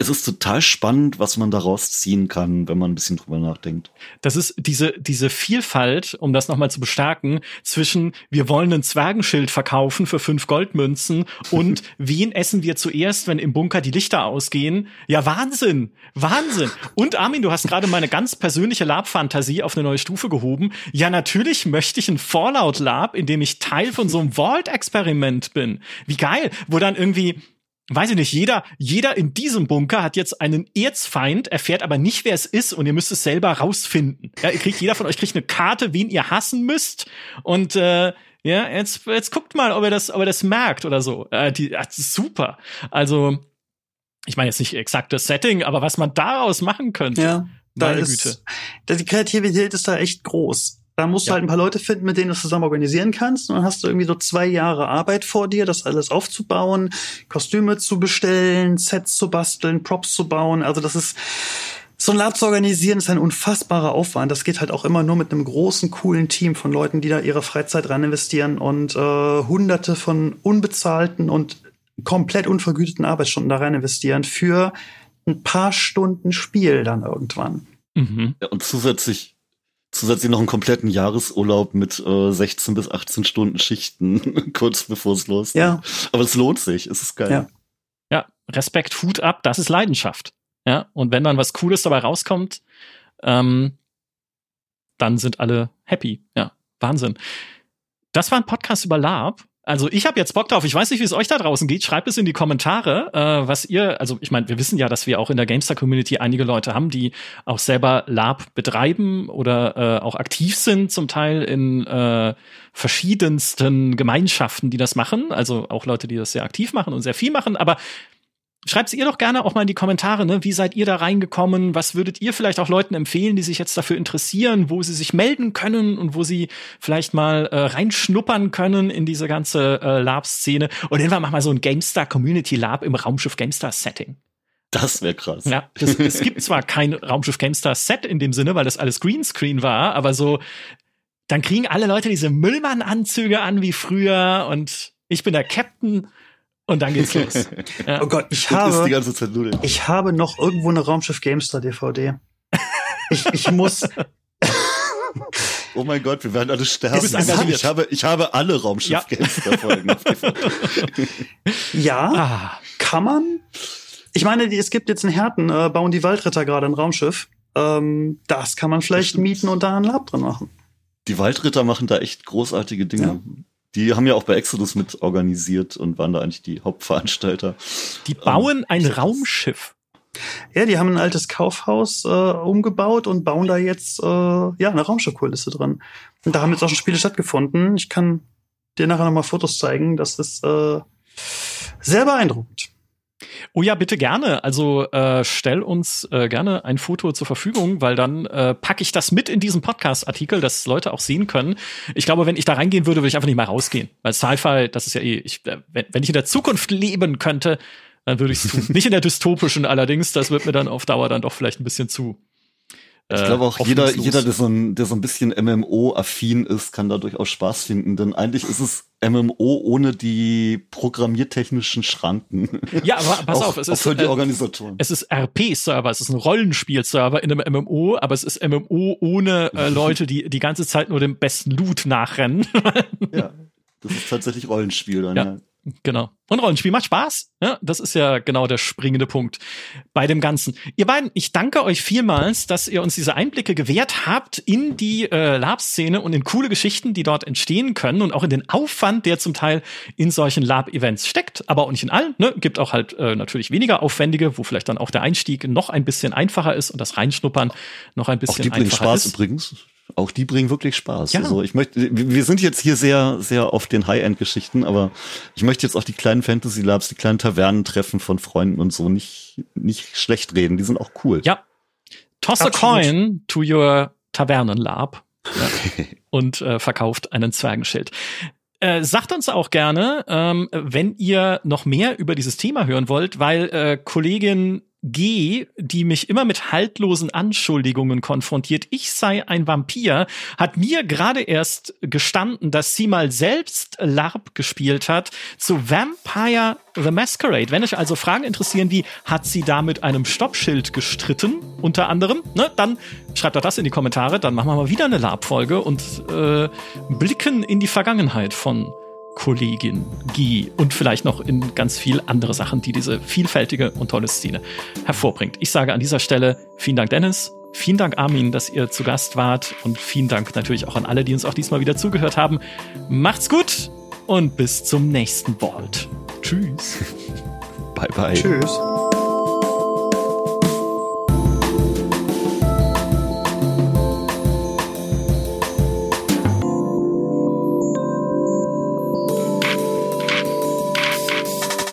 es ist total spannend, was man daraus ziehen kann, wenn man ein bisschen drüber nachdenkt. Das ist diese, diese Vielfalt, um das nochmal zu bestärken, zwischen wir wollen ein Zwergenschild verkaufen für fünf Goldmünzen und wen essen wir zuerst, wenn im Bunker die Lichter ausgehen? Ja, Wahnsinn! Wahnsinn! Und Armin, du hast gerade meine ganz persönliche Lab-Fantasie auf eine neue Stufe gehoben. Ja, natürlich möchte ich ein Fallout-Lab, in dem ich Teil von so einem Vault-Experiment bin. Wie geil! Wo dann irgendwie weiß ich nicht, jeder, jeder in diesem Bunker hat jetzt einen Erzfeind, erfährt aber nicht, wer es ist und ihr müsst es selber rausfinden. Ja, ihr kriegt, jeder von euch kriegt eine Karte, wen ihr hassen müsst und äh, ja, jetzt, jetzt guckt mal, ob er das, ob er das merkt oder so. Äh, die, das ist super. Also, ich meine jetzt nicht exakt das Setting, aber was man daraus machen könnte. Ja, da ist, Güte. Die Kreativität ist da echt groß. Da musst ja. du halt ein paar Leute finden, mit denen du zusammen organisieren kannst. Und dann hast du irgendwie so zwei Jahre Arbeit vor dir, das alles aufzubauen, Kostüme zu bestellen, Sets zu basteln, Props zu bauen. Also das ist so ein Lab zu organisieren ist ein unfassbarer Aufwand. Das geht halt auch immer nur mit einem großen, coolen Team von Leuten, die da ihre Freizeit rein investieren und äh, hunderte von unbezahlten und komplett unvergüteten Arbeitsstunden da rein investieren für ein paar Stunden Spiel dann irgendwann. Mhm. Ja, und zusätzlich zusätzlich noch einen kompletten Jahresurlaub mit äh, 16 bis 18 Stunden Schichten, kurz bevor es losgeht. Ja. Aber es lohnt sich, es ist geil. Ja. ja, Respekt, Hut ab, das ist Leidenschaft. Ja, und wenn dann was Cooles dabei rauskommt, ähm, dann sind alle happy. Ja, Wahnsinn. Das war ein Podcast über Lab. Also ich habe jetzt Bock drauf. Ich weiß nicht, wie es euch da draußen geht. Schreibt es in die Kommentare, äh, was ihr, also ich meine, wir wissen ja, dass wir auch in der GameStar-Community einige Leute haben, die auch selber Lab betreiben oder äh, auch aktiv sind, zum Teil in äh, verschiedensten Gemeinschaften, die das machen. Also auch Leute, die das sehr aktiv machen und sehr viel machen. Aber Schreibt ihr doch gerne auch mal in die Kommentare, ne? Wie seid ihr da reingekommen? Was würdet ihr vielleicht auch Leuten empfehlen, die sich jetzt dafür interessieren, wo sie sich melden können und wo sie vielleicht mal äh, reinschnuppern können in diese ganze äh, Lab-Szene? Und irgendwann machen wir so ein GameStar Community Lab im Raumschiff GameStar Setting. Das wäre krass. Ja, das, es gibt zwar kein Raumschiff GameStar Set in dem Sinne, weil das alles Greenscreen war, aber so, dann kriegen alle Leute diese Müllmann-Anzüge an wie früher und ich bin der Captain und dann geht's los. Ja. Oh Gott, ich habe, ich habe noch irgendwo eine Raumschiff Gamestar DVD. Ich, ich muss. Oh mein Gott, wir werden alle sterben. Ich habe, ich habe alle Raumschiff Gamestar Folgen. ja, ah. kann man. Ich meine, es gibt jetzt in Herten, äh, bauen die Waldritter gerade ein Raumschiff. Ähm, das kann man vielleicht mieten und da ein Lab drin machen. Die Waldritter machen da echt großartige Dinge. Ja. Die haben ja auch bei Exodus mit organisiert und waren da eigentlich die Hauptveranstalter. Die bauen ähm, ein Raumschiff. Ja, die haben ein altes Kaufhaus äh, umgebaut und bauen da jetzt äh, ja eine Raumschiffkulisse drin. Und da haben jetzt auch schon Spiele stattgefunden. Ich kann dir nachher nochmal Fotos zeigen. Das ist äh, sehr beeindruckend. Oh ja, bitte gerne. Also äh, stell uns äh, gerne ein Foto zur Verfügung, weil dann äh, packe ich das mit in diesen Podcast-Artikel, dass Leute auch sehen können. Ich glaube, wenn ich da reingehen würde, würde ich einfach nicht mehr rausgehen. Weil Sci-Fi, das ist ja eh, ich, äh, wenn, wenn ich in der Zukunft leben könnte, dann würde ich es tun. nicht in der dystopischen allerdings, das wird mir dann auf Dauer dann doch vielleicht ein bisschen zu ich glaube auch jeder, jeder, der so ein, der so ein bisschen MMO-affin ist, kann da durchaus Spaß finden, denn eigentlich ist es MMO ohne die programmiertechnischen Schranken. Ja, aber pass auch, auf, es ist für die äh, Organisatoren. Es ist RP-Server, es ist ein Rollenspiel-Server in einem MMO, aber es ist MMO ohne äh, Leute, die die ganze Zeit nur dem besten Loot nachrennen. ja, das ist tatsächlich Rollenspiel dann. Ja. ja. Genau. Und Rollenspiel macht Spaß. Ja, das ist ja genau der springende Punkt bei dem Ganzen. Ihr beiden, ich danke euch vielmals, dass ihr uns diese Einblicke gewährt habt in die äh, Lab-Szene und in coole Geschichten, die dort entstehen können und auch in den Aufwand, der zum Teil in solchen Lab-Events steckt, aber auch nicht in allen. Ne? Gibt auch halt äh, natürlich weniger aufwendige, wo vielleicht dann auch der Einstieg noch ein bisschen einfacher ist und das Reinschnuppern noch ein bisschen auch die einfacher Spaß ist. übrigens. Auch die bringen wirklich Spaß. Ja. Also ich möchte, wir sind jetzt hier sehr, sehr auf den High-End-Geschichten, aber ich möchte jetzt auch die kleinen Fantasy Labs, die kleinen Tavernentreffen von Freunden und so nicht, nicht schlecht reden. Die sind auch cool. Ja. Toss Absolut. a coin to your Tavernenlab ja. und äh, verkauft einen Zwergenschild. Äh, sagt uns auch gerne, ähm, wenn ihr noch mehr über dieses Thema hören wollt, weil äh, Kollegin G, die mich immer mit haltlosen Anschuldigungen konfrontiert, ich sei ein Vampir, hat mir gerade erst gestanden, dass sie mal selbst LARP gespielt hat zu Vampire the Masquerade. Wenn euch also Fragen interessieren, wie hat sie da mit einem Stoppschild gestritten, unter anderem, ne, dann schreibt doch das in die Kommentare, dann machen wir mal wieder eine LARP-Folge und äh, blicken in die Vergangenheit von Kollegin Guy und vielleicht noch in ganz viel andere Sachen, die diese vielfältige und tolle Szene hervorbringt. Ich sage an dieser Stelle vielen Dank, Dennis. Vielen Dank, Armin, dass ihr zu Gast wart. Und vielen Dank natürlich auch an alle, die uns auch diesmal wieder zugehört haben. Macht's gut und bis zum nächsten Vault. Tschüss. Bye, bye. Tschüss.